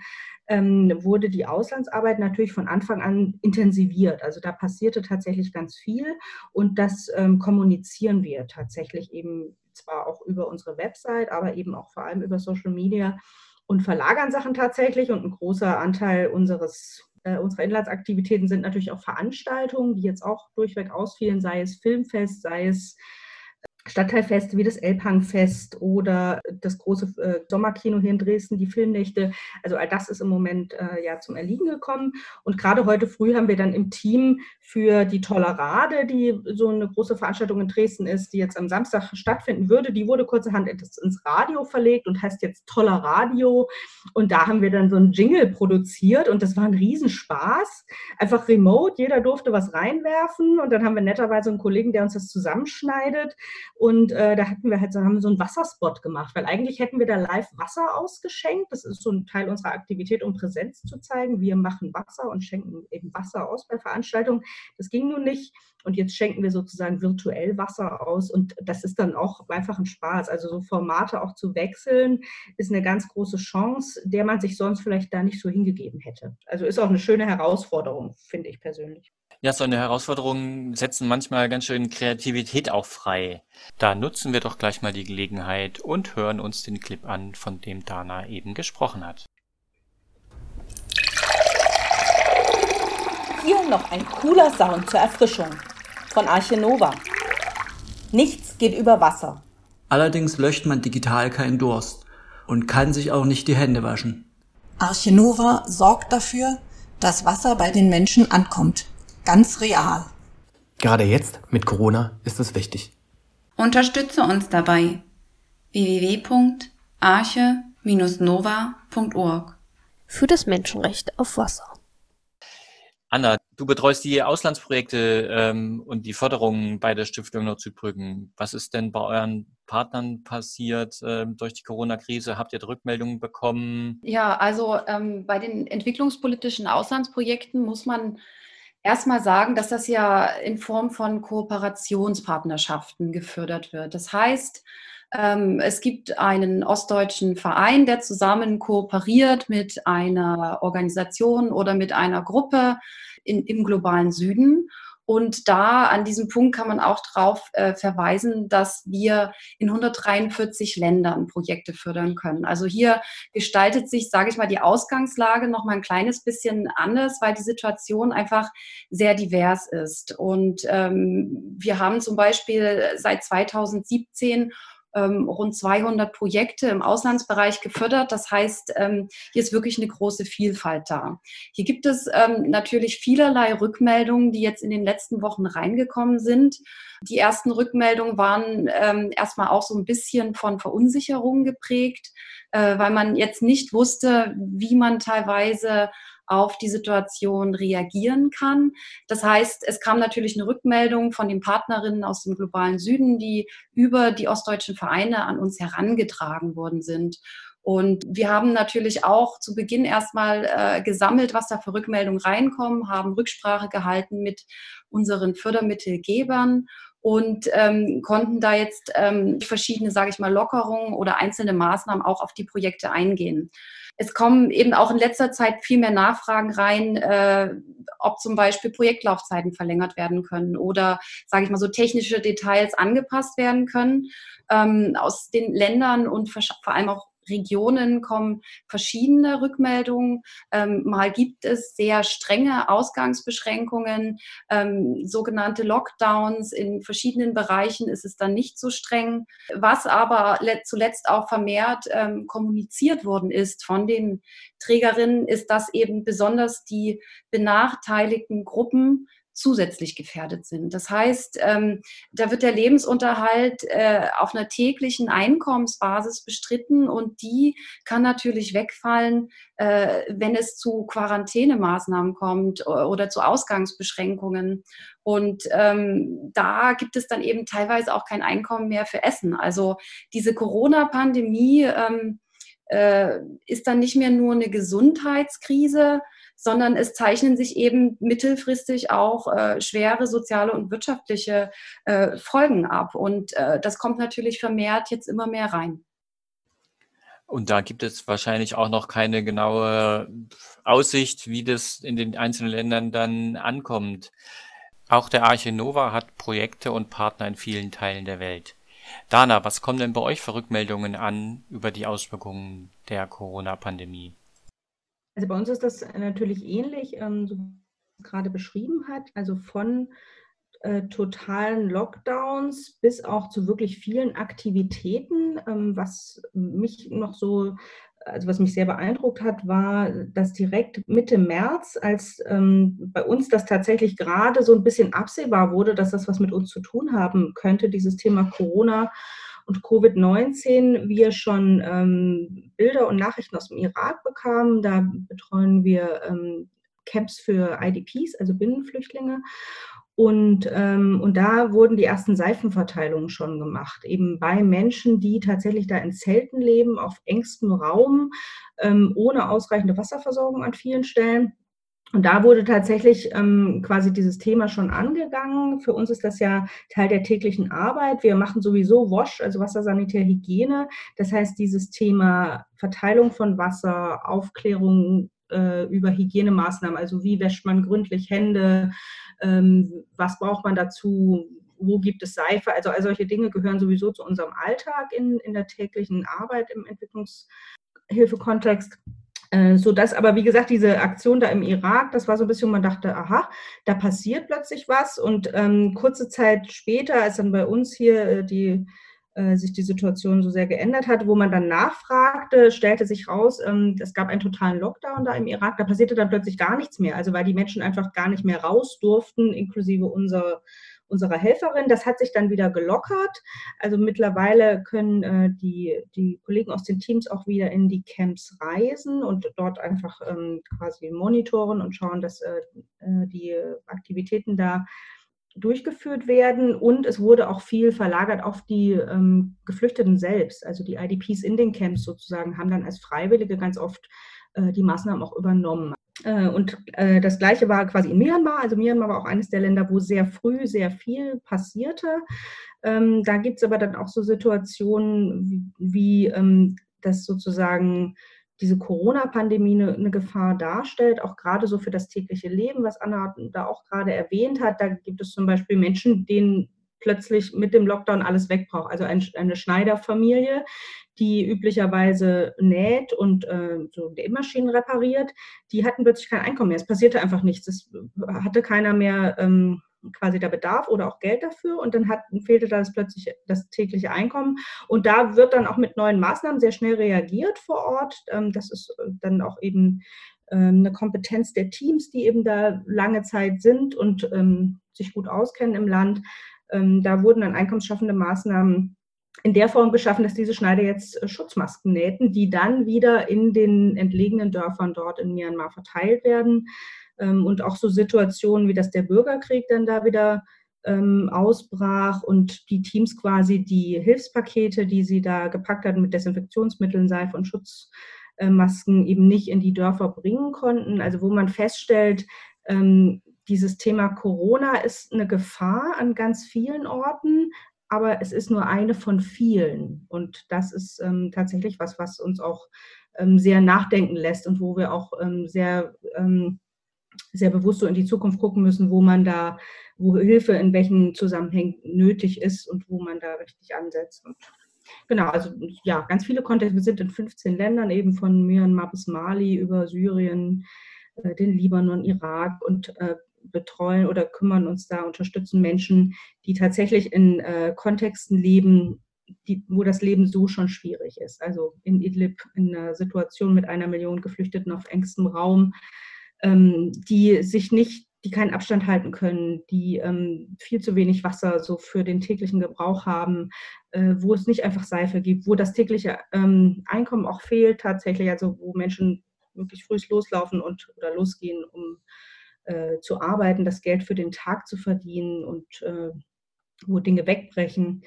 ähm, wurde die Auslandsarbeit natürlich von Anfang an intensiviert. Also da passierte tatsächlich ganz viel und das ähm, kommunizieren wir tatsächlich eben zwar auch über unsere Website, aber eben auch vor allem über Social Media und verlagern Sachen tatsächlich. Und ein großer Anteil unseres äh, unserer Inlandsaktivitäten sind natürlich auch Veranstaltungen, die jetzt auch durchweg ausfielen, sei es Filmfest, sei es Stadtteilfeste wie das Elbhangfest oder das große äh, Sommerkino hier in Dresden, die Filmnächte. Also all das ist im Moment äh, ja zum Erliegen gekommen. Und gerade heute früh haben wir dann im Team für die Tollerade, die so eine große Veranstaltung in Dresden ist, die jetzt am Samstag stattfinden würde, die wurde kurzerhand ins Radio verlegt und heißt jetzt Toller Radio. Und da haben wir dann so einen Jingle produziert und das war ein Riesenspaß. Einfach remote, jeder durfte was reinwerfen und dann haben wir netterweise einen Kollegen, der uns das zusammenschneidet Und äh, da hatten wir halt so, haben so einen Wasserspot gemacht, weil eigentlich hätten wir da live Wasser ausgeschenkt. Das ist so ein Teil unserer Aktivität, um Präsenz zu zeigen. Wir machen Wasser und schenken eben Wasser aus bei Veranstaltungen. Das ging nun nicht. Und jetzt schenken wir sozusagen virtuell Wasser aus. Und das ist dann auch einfach ein Spaß. Also so Formate auch zu wechseln, ist eine ganz große Chance, der man sich sonst vielleicht da nicht so hingegeben hätte. Also ist auch eine schöne Herausforderung, finde ich persönlich. Ja, so eine Herausforderung setzen manchmal ganz schön Kreativität auch frei. Da nutzen wir doch gleich mal die Gelegenheit und hören uns den Clip an, von dem Dana eben gesprochen hat. Hier noch ein cooler Sound zur Erfrischung von Arche Nova. Nichts geht über Wasser. Allerdings löscht man digital keinen Durst und kann sich auch nicht die Hände waschen. Arche Nova sorgt dafür, dass Wasser bei den Menschen ankommt ganz real. Gerade jetzt mit Corona ist es wichtig. Unterstütze uns dabei. www.arche-nova.org Für das Menschenrecht auf Wasser. Anna, du betreust die Auslandsprojekte ähm, und die Förderung bei der Stiftung Nord-Südbrücken. Was ist denn bei euren Partnern passiert ähm, durch die Corona-Krise? Habt ihr Rückmeldungen bekommen? Ja, also ähm, bei den entwicklungspolitischen Auslandsprojekten muss man erstmal sagen, dass das ja in Form von Kooperationspartnerschaften gefördert wird. Das heißt, ähm, es gibt einen ostdeutschen Verein, der zusammen kooperiert mit einer Organisation oder mit einer Gruppe in, im globalen Süden. Und da an diesem Punkt kann man auch darauf äh, verweisen, dass wir in 143 Ländern Projekte fördern können. Also hier gestaltet sich, sage ich mal, die Ausgangslage noch mal ein kleines bisschen anders, weil die Situation einfach sehr divers ist. Und ähm, wir haben zum Beispiel seit 2017 ähm, rund 200 Projekte im Auslandsbereich gefördert. Das heißt, ähm, hier ist wirklich eine große Vielfalt da. Hier gibt es ähm, natürlich vielerlei Rückmeldungen, die jetzt in den letzten Wochen reingekommen sind. Die ersten Rückmeldungen waren ähm, erstmal auch so ein bisschen von Verunsicherung geprägt, äh, weil man jetzt nicht wusste, wie man teilweise auf die Situation reagieren kann. Das heißt, es kam natürlich eine Rückmeldung von den Partnerinnen aus dem globalen Süden, die über die ostdeutschen Vereine an uns herangetragen worden sind. Und wir haben natürlich auch zu Beginn erstmal äh, gesammelt, was da für Rückmeldungen reinkommen, haben Rücksprache gehalten mit unseren Fördermittelgebern und ähm, konnten da jetzt ähm, verschiedene, sage ich mal, Lockerungen oder einzelne Maßnahmen auch auf die Projekte eingehen. Es kommen eben auch in letzter Zeit viel mehr Nachfragen rein, äh, ob zum Beispiel Projektlaufzeiten verlängert werden können oder, sage ich mal, so technische Details angepasst werden können. Ähm, aus den Ländern und vor allem auch Regionen kommen verschiedene Rückmeldungen. Ähm, mal gibt es sehr strenge Ausgangsbeschränkungen, ähm, sogenannte Lockdowns. In verschiedenen Bereichen ist es dann nicht so streng. Was aber zuletzt auch vermehrt ähm, kommuniziert worden ist von den Trägerinnen, ist, dass eben besonders die benachteiligten Gruppen zusätzlich gefährdet sind. Das heißt, ähm, da wird der Lebensunterhalt äh, auf einer täglichen Einkommensbasis bestritten und die kann natürlich wegfallen, äh, wenn es zu Quarantänemaßnahmen kommt oder zu Ausgangsbeschränkungen. Und ähm, da gibt es dann eben teilweise auch kein Einkommen mehr für Essen. Also diese Corona-Pandemie ähm, äh, ist dann nicht mehr nur eine Gesundheitskrise, sondern es zeichnen sich eben mittelfristig auch äh, schwere soziale und wirtschaftliche äh, Folgen ab. Und äh, das kommt natürlich vermehrt jetzt immer mehr rein. Und da gibt es wahrscheinlich auch noch keine genaue Aussicht, wie das in den einzelnen Ländern dann ankommt. Auch der Arche Nova hat Projekte und Partner in vielen Teilen der Welt. Dana, was kommen denn bei euch für Rückmeldungen an über die Auswirkungen der Corona-Pandemie? Also bei uns ist das natürlich ähnlich, ähm, so gerade beschrieben hat, also von äh, totalen Lockdowns bis auch zu wirklich vielen Aktivitäten. Ähm, was mich noch so, also was mich sehr beeindruckt hat, war, dass direkt Mitte März, als ähm, bei uns das tatsächlich gerade so ein bisschen absehbar wurde, dass das was mit uns zu tun haben könnte, dieses Thema Corona, und Covid-19 wir schon ähm, Bilder und Nachrichten aus dem Irak bekamen. Da betreuen wir ähm, Camps für IDPs, also Binnenflüchtlinge. Und, ähm, und da wurden die ersten Seifenverteilungen schon gemacht, eben bei Menschen, die tatsächlich da in Zelten leben, auf engstem Raum, ähm, ohne ausreichende Wasserversorgung an vielen Stellen. Und da wurde tatsächlich ähm, quasi dieses Thema schon angegangen. Für uns ist das ja Teil der täglichen Arbeit. Wir machen sowieso WASH, also Wassersanitär Hygiene. Das heißt, dieses Thema Verteilung von Wasser, Aufklärung äh, über Hygienemaßnahmen, also wie wäscht man gründlich Hände, ähm, was braucht man dazu, wo gibt es Seife, also all solche Dinge gehören sowieso zu unserem Alltag in, in der täglichen Arbeit im Entwicklungshilfekontext. Äh, so dass aber, wie gesagt, diese Aktion da im Irak, das war so ein bisschen, man dachte, aha, da passiert plötzlich was. Und ähm, kurze Zeit später, als dann bei uns hier äh, die äh, sich die Situation so sehr geändert hat, wo man dann nachfragte, stellte sich raus, ähm, es gab einen totalen Lockdown da im Irak, da passierte dann plötzlich gar nichts mehr, also weil die Menschen einfach gar nicht mehr raus durften, inklusive unser, unserer Helferin. Das hat sich dann wieder gelockert. Also mittlerweile können äh, die, die Kollegen aus den Teams auch wieder in die Camps reisen und dort einfach ähm, quasi monitoren und schauen, dass äh, äh die Aktivitäten da durchgeführt werden und es wurde auch viel verlagert auf die ähm, Geflüchteten selbst. Also die IDPs in den Camps sozusagen haben dann als Freiwillige ganz oft äh, die Maßnahmen auch übernommen. Äh, und äh, das Gleiche war quasi in Myanmar. Also Myanmar war auch eines der Länder, wo sehr früh sehr viel passierte. Ähm, da gibt es aber dann auch so Situationen wie, ähm, das sozusagen diese Corona-Pandemie eine, eine, Gefahr darstellt, auch gerade so für das tägliche Leben, was Anna da auch gerade erwähnt hat. Da gibt es zum Beispiel Menschen, denen plötzlich mit dem Lockdown alles wegbraucht. Also ein, eine Schneiderfamilie, die üblicherweise näht und äh, so Nähmaschinen repariert, die hatten plötzlich kein Einkommen mehr. Es passierte einfach nichts. Es hatte keiner mehr ähm, quasi der Bedarf oder auch Geld dafür und dann hat, fehlte das plötzlich das tägliche Einkommen. Und da wird dann auch mit neuen Maßnahmen sehr schnell reagiert vor Ort. Ähm, das ist äh, dann auch eben ähm, eine Kompetenz der Teams, die eben da lange Zeit sind und ähm, sich gut auskennen im Land. Da wurden dann einkommensschaffende Maßnahmen in der Form geschaffen, dass diese Schneider jetzt äh, Schutzmasken nähten, die dann wieder in den entlegenen Dörfern dort in Myanmar verteilt werden. Ähm, und auch so Situationen wie dass der Bürgerkrieg dann da wieder ähm, ausbrach und die Teams quasi die Hilfspakete, die sie da gepackt hatten mit Desinfektionsmitteln, Seife und Schutzmasken eben nicht in die Dörfer bringen konnten. Also wo man feststellt, ähm, dieses Thema Corona ist eine Gefahr an ganz vielen Orten, aber es ist nur eine von vielen. Und das ist ähm, tatsächlich was, was uns auch ähm, sehr nachdenken lässt und wo wir auch ähm, sehr sehr bewusst so in die Zukunft gucken müssen, wo man da, wo Hilfe in welchen Zusammenhängen nötig ist und wo man da richtig ansetzt. Und genau, also ja, ganz viele Kontexte. Wir sind in 15 Ländern, eben von Myanmar bis Mali über Syrien, äh, den Libanon, Irak und äh, betreuen oder kümmern uns da, unterstützen Menschen, die tatsächlich in äh, Kontexten leben, die, wo das Leben so schon schwierig ist. Also in Idlib in einer Situation mit einer Million Geflüchteten auf engstem Raum, ähm, die sich nicht, die keinen Abstand halten können, die ähm, viel zu wenig Wasser so für den täglichen Gebrauch haben, äh, wo es nicht einfach Seife gibt, wo das tägliche ähm, Einkommen auch fehlt tatsächlich, also wo Menschen wirklich früh loslaufen und oder losgehen, um äh, zu arbeiten, das Geld für den Tag zu verdienen und äh, wo Dinge wegbrechen.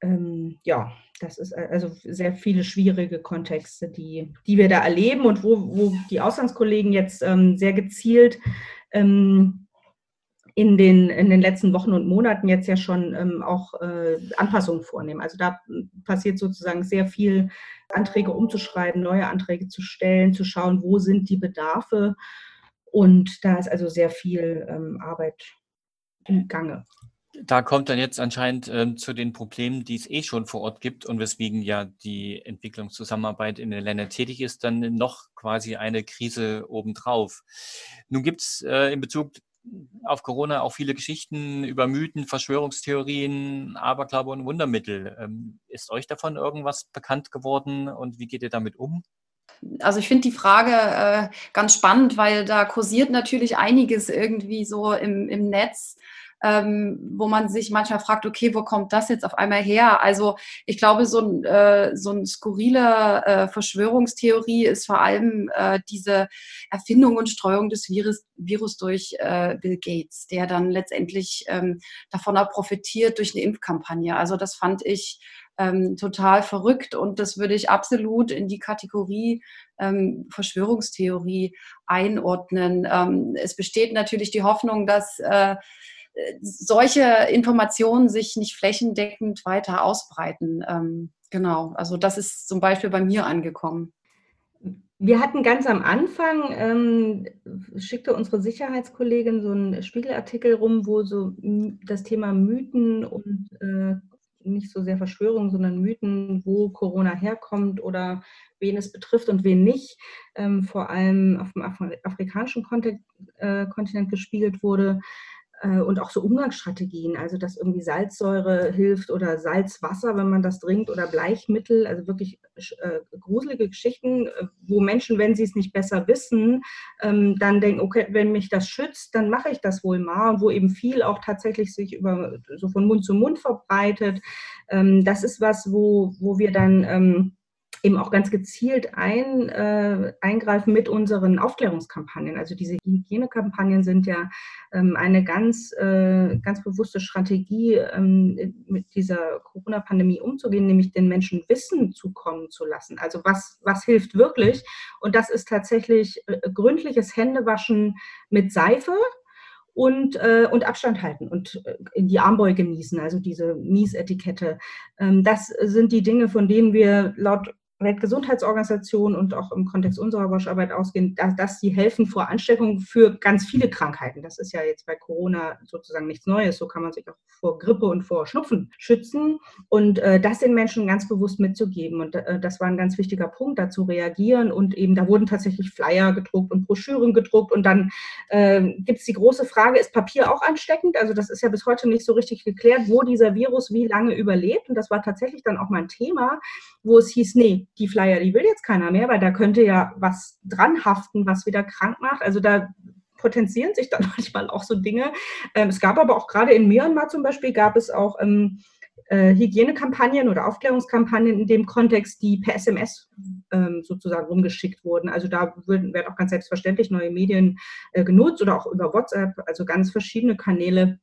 Ähm, ja, das ist äh, also sehr viele schwierige Kontexte, die, die wir da erleben und wo, wo die Auslandskollegen jetzt ähm, sehr gezielt ähm, in, den, in den letzten Wochen und Monaten jetzt ja schon ähm, auch äh, Anpassungen vornehmen. Also da passiert sozusagen sehr viel, Anträge umzuschreiben, neue Anträge zu stellen, zu schauen, wo sind die Bedarfe. Und da ist also sehr viel ähm, Arbeit im Gange da kommt dann jetzt anscheinend ähm, zu den Problemen, die es eh schon vor Ort gibt und weswegen ja die Entwicklungszusammenarbeit in den Ländern tätig ist, dann noch quasi eine Krise obendrauf. Nun gibt es äh, in Bezug auf Corona auch viele Geschichten über Mythen, Verschwörungstheorien, Aberglaube und Wundermittel. Ähm, ist euch davon irgendwas bekannt geworden und wie geht ihr damit um? Also ich finde die Frage äh, ganz spannend, weil da kursiert natürlich einiges irgendwie so im, im Netz ähm, wo man sich manchmal fragt, okay, wo kommt das jetzt auf einmal her? Also ich glaube, so ein, äh, so ein skurrile äh, Verschwörungstheorie ist vor allem äh, diese Erfindung und Streuung des Virus, Virus durch äh, Bill Gates, der dann letztendlich ähm, davon auch profitiert durch eine Impfkampagne. Also das fand ich ähm, total verrückt und das würde ich absolut in die Kategorie ähm, Verschwörungstheorie einordnen. Ähm, es besteht natürlich die Hoffnung, dass äh, solche Informationen sich nicht flächendeckend weiter ausbreiten. Ähm, genau, also das ist zum Beispiel bei mir angekommen. Wir hatten ganz am Anfang, ähm, schickte unsere Sicherheitskollegin so einen Spiegelartikel rum, wo so das Thema Mythen und äh, nicht so sehr Verschwörungen, sondern Mythen, wo Corona herkommt oder wen es betrifft und wen nicht, ähm, vor allem auf dem Afri afrikanischen Kontinent, äh, Kontinent gespiegelt wurde und auch so Umgangsstrategien, also dass irgendwie Salzsäure hilft oder Salzwasser, wenn man das trinkt oder Bleichmittel, also wirklich äh, gruselige Geschichten, äh, wo Menschen, wenn sie es nicht besser wissen, ähm, dann denken, okay, wenn mich das schützt, dann mache ich das wohl mal und wo eben viel auch tatsächlich sich über so von Mund zu Mund verbreitet. Ähm, das ist was, wo, wo wir dann ähm, eben auch ganz gezielt ein, äh, eingreifen mit unseren Aufklärungskampagnen. Also diese Hygienekampagnen sind ja ähm, eine ganz, äh, ganz bewusste Strategie, ähm, mit dieser Corona-Pandemie umzugehen, nämlich den Menschen Wissen zukommen zu lassen. Also was, was hilft wirklich? Und das ist tatsächlich äh, gründliches Händewaschen mit Seife, und, äh, und Abstand halten und äh, in die Armbeuge niesen, also diese Niesetikette. Ähm, das sind die Dinge, von denen wir laut Weltgesundheitsorganisation und auch im Kontext unserer Wascharbeit ausgehen, dass, dass sie helfen vor Ansteckung für ganz viele Krankheiten. Das ist ja jetzt bei Corona sozusagen nichts Neues. So kann man sich auch vor Grippe und vor Schnupfen schützen und äh, das den Menschen ganz bewusst mitzugeben. Und äh, das war ein ganz wichtiger Punkt, da zu reagieren. Und eben da wurden tatsächlich Flyer gedruckt und Broschüren gedruckt. Und dann äh, gibt es die große Frage, ist Papier auch ansteckend? Also das ist ja bis heute nicht so richtig geklärt, wo dieser Virus wie lange überlebt. Und das war tatsächlich dann auch mein Thema, wo es hieß, nee, die Flyer, die will jetzt keiner mehr, weil da könnte ja was dran haften, was wieder krank macht. Also da potenzieren sich dann manchmal auch so Dinge. Ähm, es gab aber auch gerade in Myanmar zum Beispiel, gab es auch ähm, äh, Hygienekampagnen oder Aufklärungskampagnen in dem Kontext, die per SMS ähm, sozusagen rumgeschickt wurden. Also da werden, werden auch ganz selbstverständlich neue Medien äh, genutzt oder auch über WhatsApp, also ganz verschiedene Kanäle,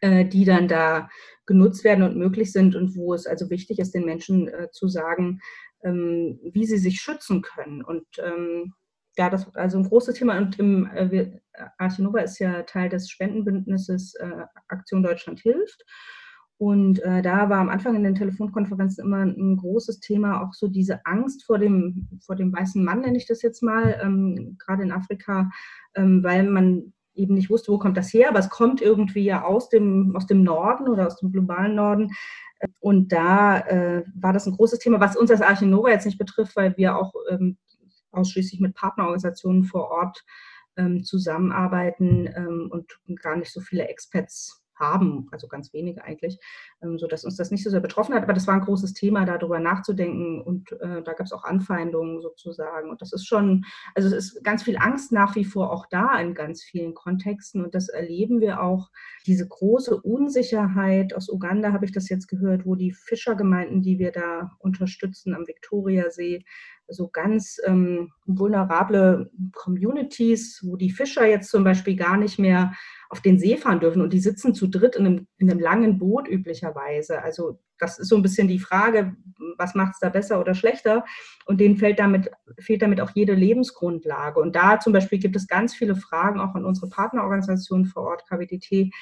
äh, die dann da genutzt werden und möglich sind und wo es also wichtig ist, den Menschen äh, zu sagen, ähm, wie sie sich schützen können. Und ähm, ja, das ist also ein großes Thema. Und im äh, Archinova ist ja Teil des Spendenbündnisses äh, Aktion Deutschland hilft. Und äh, da war am Anfang in den Telefonkonferenzen immer ein großes Thema, auch so diese Angst vor dem, vor dem weißen Mann, nenne ich das jetzt mal, ähm, gerade in Afrika, ähm, weil man eben nicht wusste, wo kommt das her, aber es kommt irgendwie ja aus dem, aus dem Norden oder aus dem globalen Norden. Und da äh, war das ein großes Thema, was uns als Archinova jetzt nicht betrifft, weil wir auch ähm, ausschließlich mit Partnerorganisationen vor Ort ähm, zusammenarbeiten ähm, und gar nicht so viele Expats haben, also ganz wenige eigentlich, ähm, sodass uns das nicht so sehr betroffen hat. Aber das war ein großes Thema, darüber nachzudenken und äh, da gab es auch Anfeindungen sozusagen. Und das ist schon, also es ist ganz viel Angst nach wie vor auch da in ganz vielen Kontexten und das erleben wir auch. Diese große Unsicherheit aus Uganda habe ich das jetzt gehört, wo die Fischergemeinden, die wir da unterstützen am Viktoriasee, so ganz ähm, vulnerable Communities, wo die Fischer jetzt zum Beispiel gar nicht mehr auf den See fahren dürfen und die sitzen zu dritt in einem, in einem langen Boot üblicherweise. Also das ist so ein bisschen die Frage, was macht es da besser oder schlechter? Und denen fällt damit, fehlt damit auch jede Lebensgrundlage. Und da zum Beispiel gibt es ganz viele Fragen auch an unsere Partnerorganisationen vor Ort, KWDT,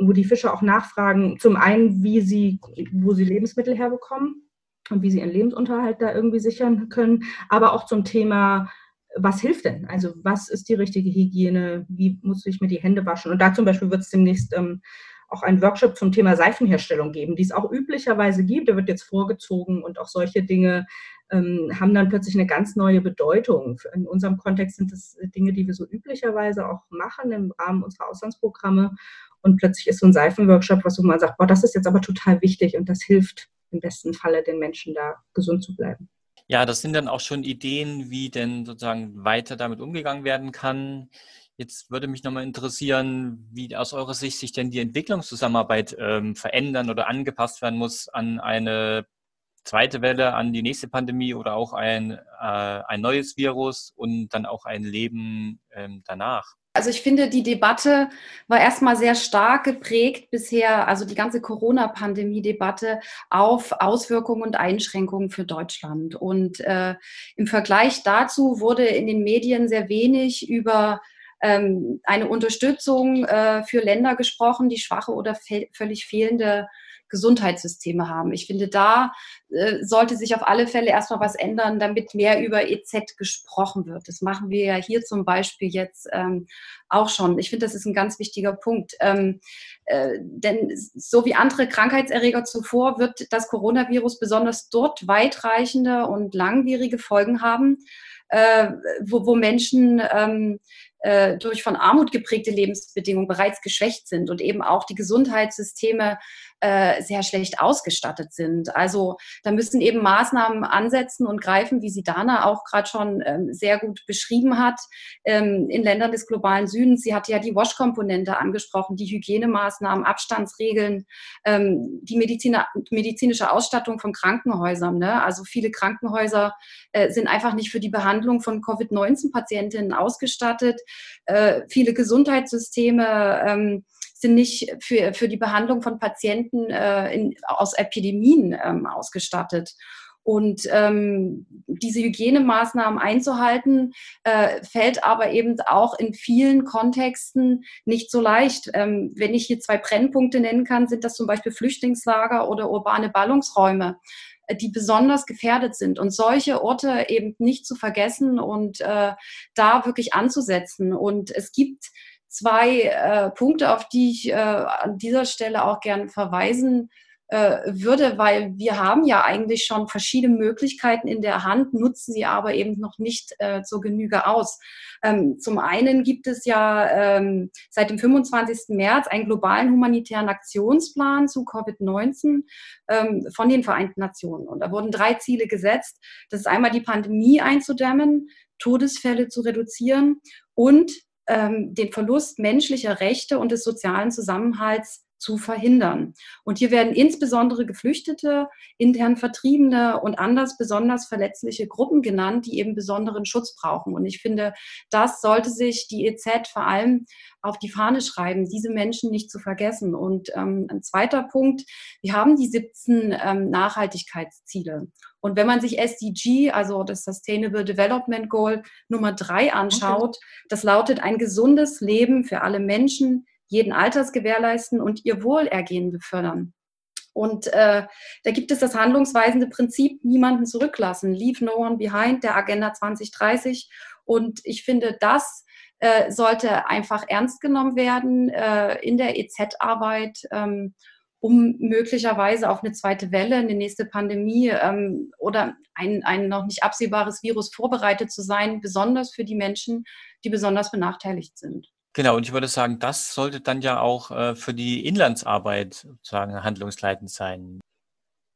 wo die Fischer auch nachfragen, zum einen, wie sie, wo sie Lebensmittel herbekommen und wie sie ihren Lebensunterhalt da irgendwie sichern können, aber auch zum Thema, was hilft denn? Also was ist die richtige Hygiene? Wie muss ich mir die Hände waschen? Und da zum Beispiel wird es demnächst ähm, auch einen Workshop zum Thema Seifenherstellung geben, die es auch üblicherweise gibt. Der wird jetzt vorgezogen und auch solche Dinge ähm, haben dann plötzlich eine ganz neue Bedeutung. In unserem Kontext sind das Dinge, die wir so üblicherweise auch machen im Rahmen unserer Auslandsprogramme. Und plötzlich ist so ein Seifenworkshop, was wo man sagt, boah, das ist jetzt aber total wichtig und das hilft im besten Falle den Menschen da gesund zu bleiben. Ja, das sind dann auch schon Ideen, wie denn sozusagen weiter damit umgegangen werden kann. Jetzt würde mich nochmal interessieren, wie aus eurer Sicht sich denn die Entwicklungszusammenarbeit ähm, verändern oder angepasst werden muss an eine zweite Welle, an die nächste Pandemie oder auch ein, äh, ein neues Virus und dann auch ein Leben ähm, danach. Also ich finde, die Debatte war erstmal sehr stark geprägt bisher, also die ganze Corona-Pandemie-Debatte auf Auswirkungen und Einschränkungen für Deutschland. Und äh, im Vergleich dazu wurde in den Medien sehr wenig über ähm, eine Unterstützung äh, für Länder gesprochen, die schwache oder völlig fehlende Gesundheitssysteme haben. Ich finde, da äh, sollte sich auf alle Fälle erstmal was ändern, damit mehr über EZ gesprochen wird. Das machen wir ja hier zum Beispiel jetzt ähm, auch schon. Ich finde, das ist ein ganz wichtiger Punkt. Ähm, äh, denn so wie andere Krankheitserreger zuvor wird das Coronavirus besonders dort weitreichende und langwierige Folgen haben, äh, wo, wo Menschen ähm, äh, durch von Armut geprägte Lebensbedingungen bereits geschwächt sind und eben auch die Gesundheitssysteme äh, sehr schlecht ausgestattet sind. Also da müssen eben Maßnahmen ansetzen und greifen, wie sie Dana auch gerade schon ähm, sehr gut beschrieben hat, ähm, in Ländern des globalen Südens. Sie hat ja die Wash-Komponente angesprochen, die Hygienemaßnahmen, Abstandsregeln, ähm, die Mediziner, medizinische Ausstattung von Krankenhäusern. Ne? Also viele Krankenhäuser äh, sind einfach nicht für die Behandlung von Covid-19-Patientinnen ausgestattet. Äh, viele Gesundheitssysteme ähm, sind nicht für, für die Behandlung von Patienten äh, in, aus Epidemien ähm, ausgestattet. Und ähm, diese Hygienemaßnahmen einzuhalten, äh, fällt aber eben auch in vielen Kontexten nicht so leicht. Ähm, wenn ich hier zwei Brennpunkte nennen kann, sind das zum Beispiel Flüchtlingslager oder urbane Ballungsräume äh, die besonders gefährdet sind und solche Orte eben nicht zu vergessen und äh, da wirklich anzusetzen. Und es gibt zwei äh, Punkte, auf die ich äh, an dieser Stelle auch gern verweisen äh, würde, weil wir haben ja eigentlich schon verschiedene Möglichkeiten in der Hand, nutzen sie aber eben noch nicht äh, zur Genüge aus. Ähm, zum einen gibt es ja ähm, seit dem 25. März einen globalen humanitären Aktionsplan zu Covid-19 ähm, von den Vereinten Nationen. Und da wurden drei Ziele gesetzt. Das ist einmal die Pandemie einzudämmen, Todesfälle zu reduzieren und ähm, den Verlust menschlicher Rechte und des sozialen Zusammenhalts zu verhindern. Und hier werden insbesondere Geflüchtete, intern Vertriebene und anders besonders verletzliche Gruppen genannt, die eben besonderen Schutz brauchen. Und ich finde, das sollte sich die EZ vor allem auf die Fahne schreiben, diese Menschen nicht zu vergessen. Und ähm, ein zweiter Punkt, wir haben die 17 ähm, Nachhaltigkeitsziele. Und wenn man sich SDG, also das Sustainable Development Goal Nummer drei anschaut, okay. das lautet ein gesundes Leben für alle Menschen, jeden Alters gewährleisten und ihr Wohlergehen befördern. Und äh, da gibt es das handlungsweisende Prinzip, niemanden zurücklassen, leave no one behind, der Agenda 2030. Und ich finde, das äh, sollte einfach ernst genommen werden äh, in der EZ-Arbeit, ähm, um möglicherweise auf eine zweite Welle, eine nächste Pandemie ähm, oder ein, ein noch nicht absehbares Virus vorbereitet zu sein, besonders für die Menschen, die besonders benachteiligt sind. Genau, und ich würde sagen, das sollte dann ja auch äh, für die Inlandsarbeit sozusagen handlungsleitend sein.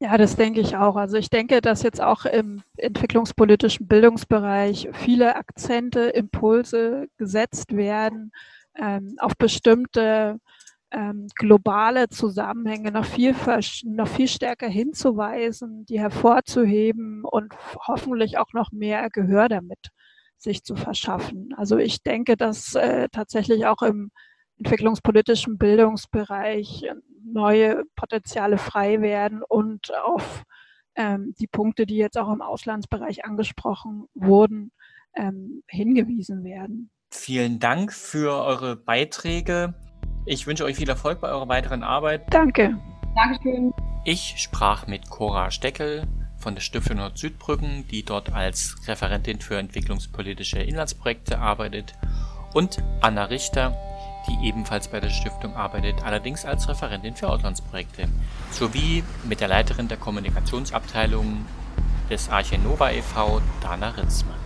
Ja, das denke ich auch. Also ich denke, dass jetzt auch im entwicklungspolitischen Bildungsbereich viele Akzente, Impulse gesetzt werden, ähm, auf bestimmte ähm, globale Zusammenhänge noch viel, noch viel stärker hinzuweisen, die hervorzuheben und hoffentlich auch noch mehr Gehör damit sich zu verschaffen. Also ich denke, dass äh, tatsächlich auch im entwicklungspolitischen Bildungsbereich neue Potenziale frei werden und auf ähm, die Punkte, die jetzt auch im Auslandsbereich angesprochen wurden, ähm, hingewiesen werden. Vielen Dank für eure Beiträge. Ich wünsche euch viel Erfolg bei eurer weiteren Arbeit. Danke. Dankeschön. Ich sprach mit Cora Steckel, von der Stiftung Nord-Südbrücken, die dort als Referentin für entwicklungspolitische Inlandsprojekte arbeitet, und Anna Richter, die ebenfalls bei der Stiftung arbeitet, allerdings als Referentin für Auslandsprojekte, sowie mit der Leiterin der Kommunikationsabteilung des Arche Nova e.V., Dana Ritzmann.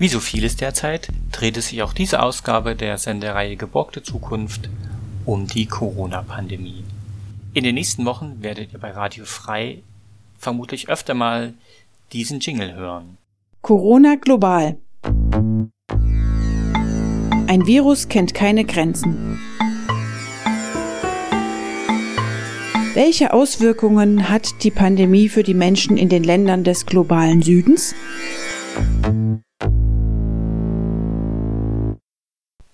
Wie so vieles derzeit dreht es sich auch diese Ausgabe der Sendereihe Geborgte Zukunft um die Corona-Pandemie. In den nächsten Wochen werdet ihr bei Radio Frei vermutlich öfter mal diesen Jingle hören. Corona global. Ein Virus kennt keine Grenzen. Welche Auswirkungen hat die Pandemie für die Menschen in den Ländern des globalen Südens?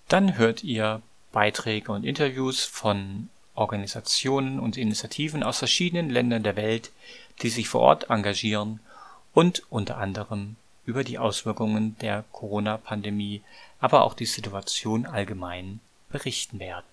Dann hört ihr Beiträge und Interviews von Organisationen und Initiativen aus verschiedenen Ländern der Welt, die sich vor Ort engagieren und unter anderem über die Auswirkungen der Corona-Pandemie, aber auch die Situation allgemein berichten werden.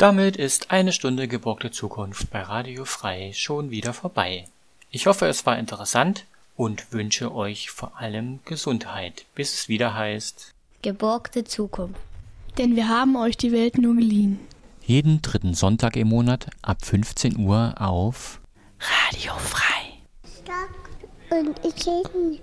Damit ist eine Stunde gebrockte Zukunft bei Radio Frei schon wieder vorbei. Ich hoffe, es war interessant und wünsche euch vor allem Gesundheit, bis es wieder heißt Geborgte Zukunft. Denn wir haben euch die Welt nur geliehen. Jeden dritten Sonntag im Monat ab 15 Uhr auf Radio Frei. Stock und ich frei.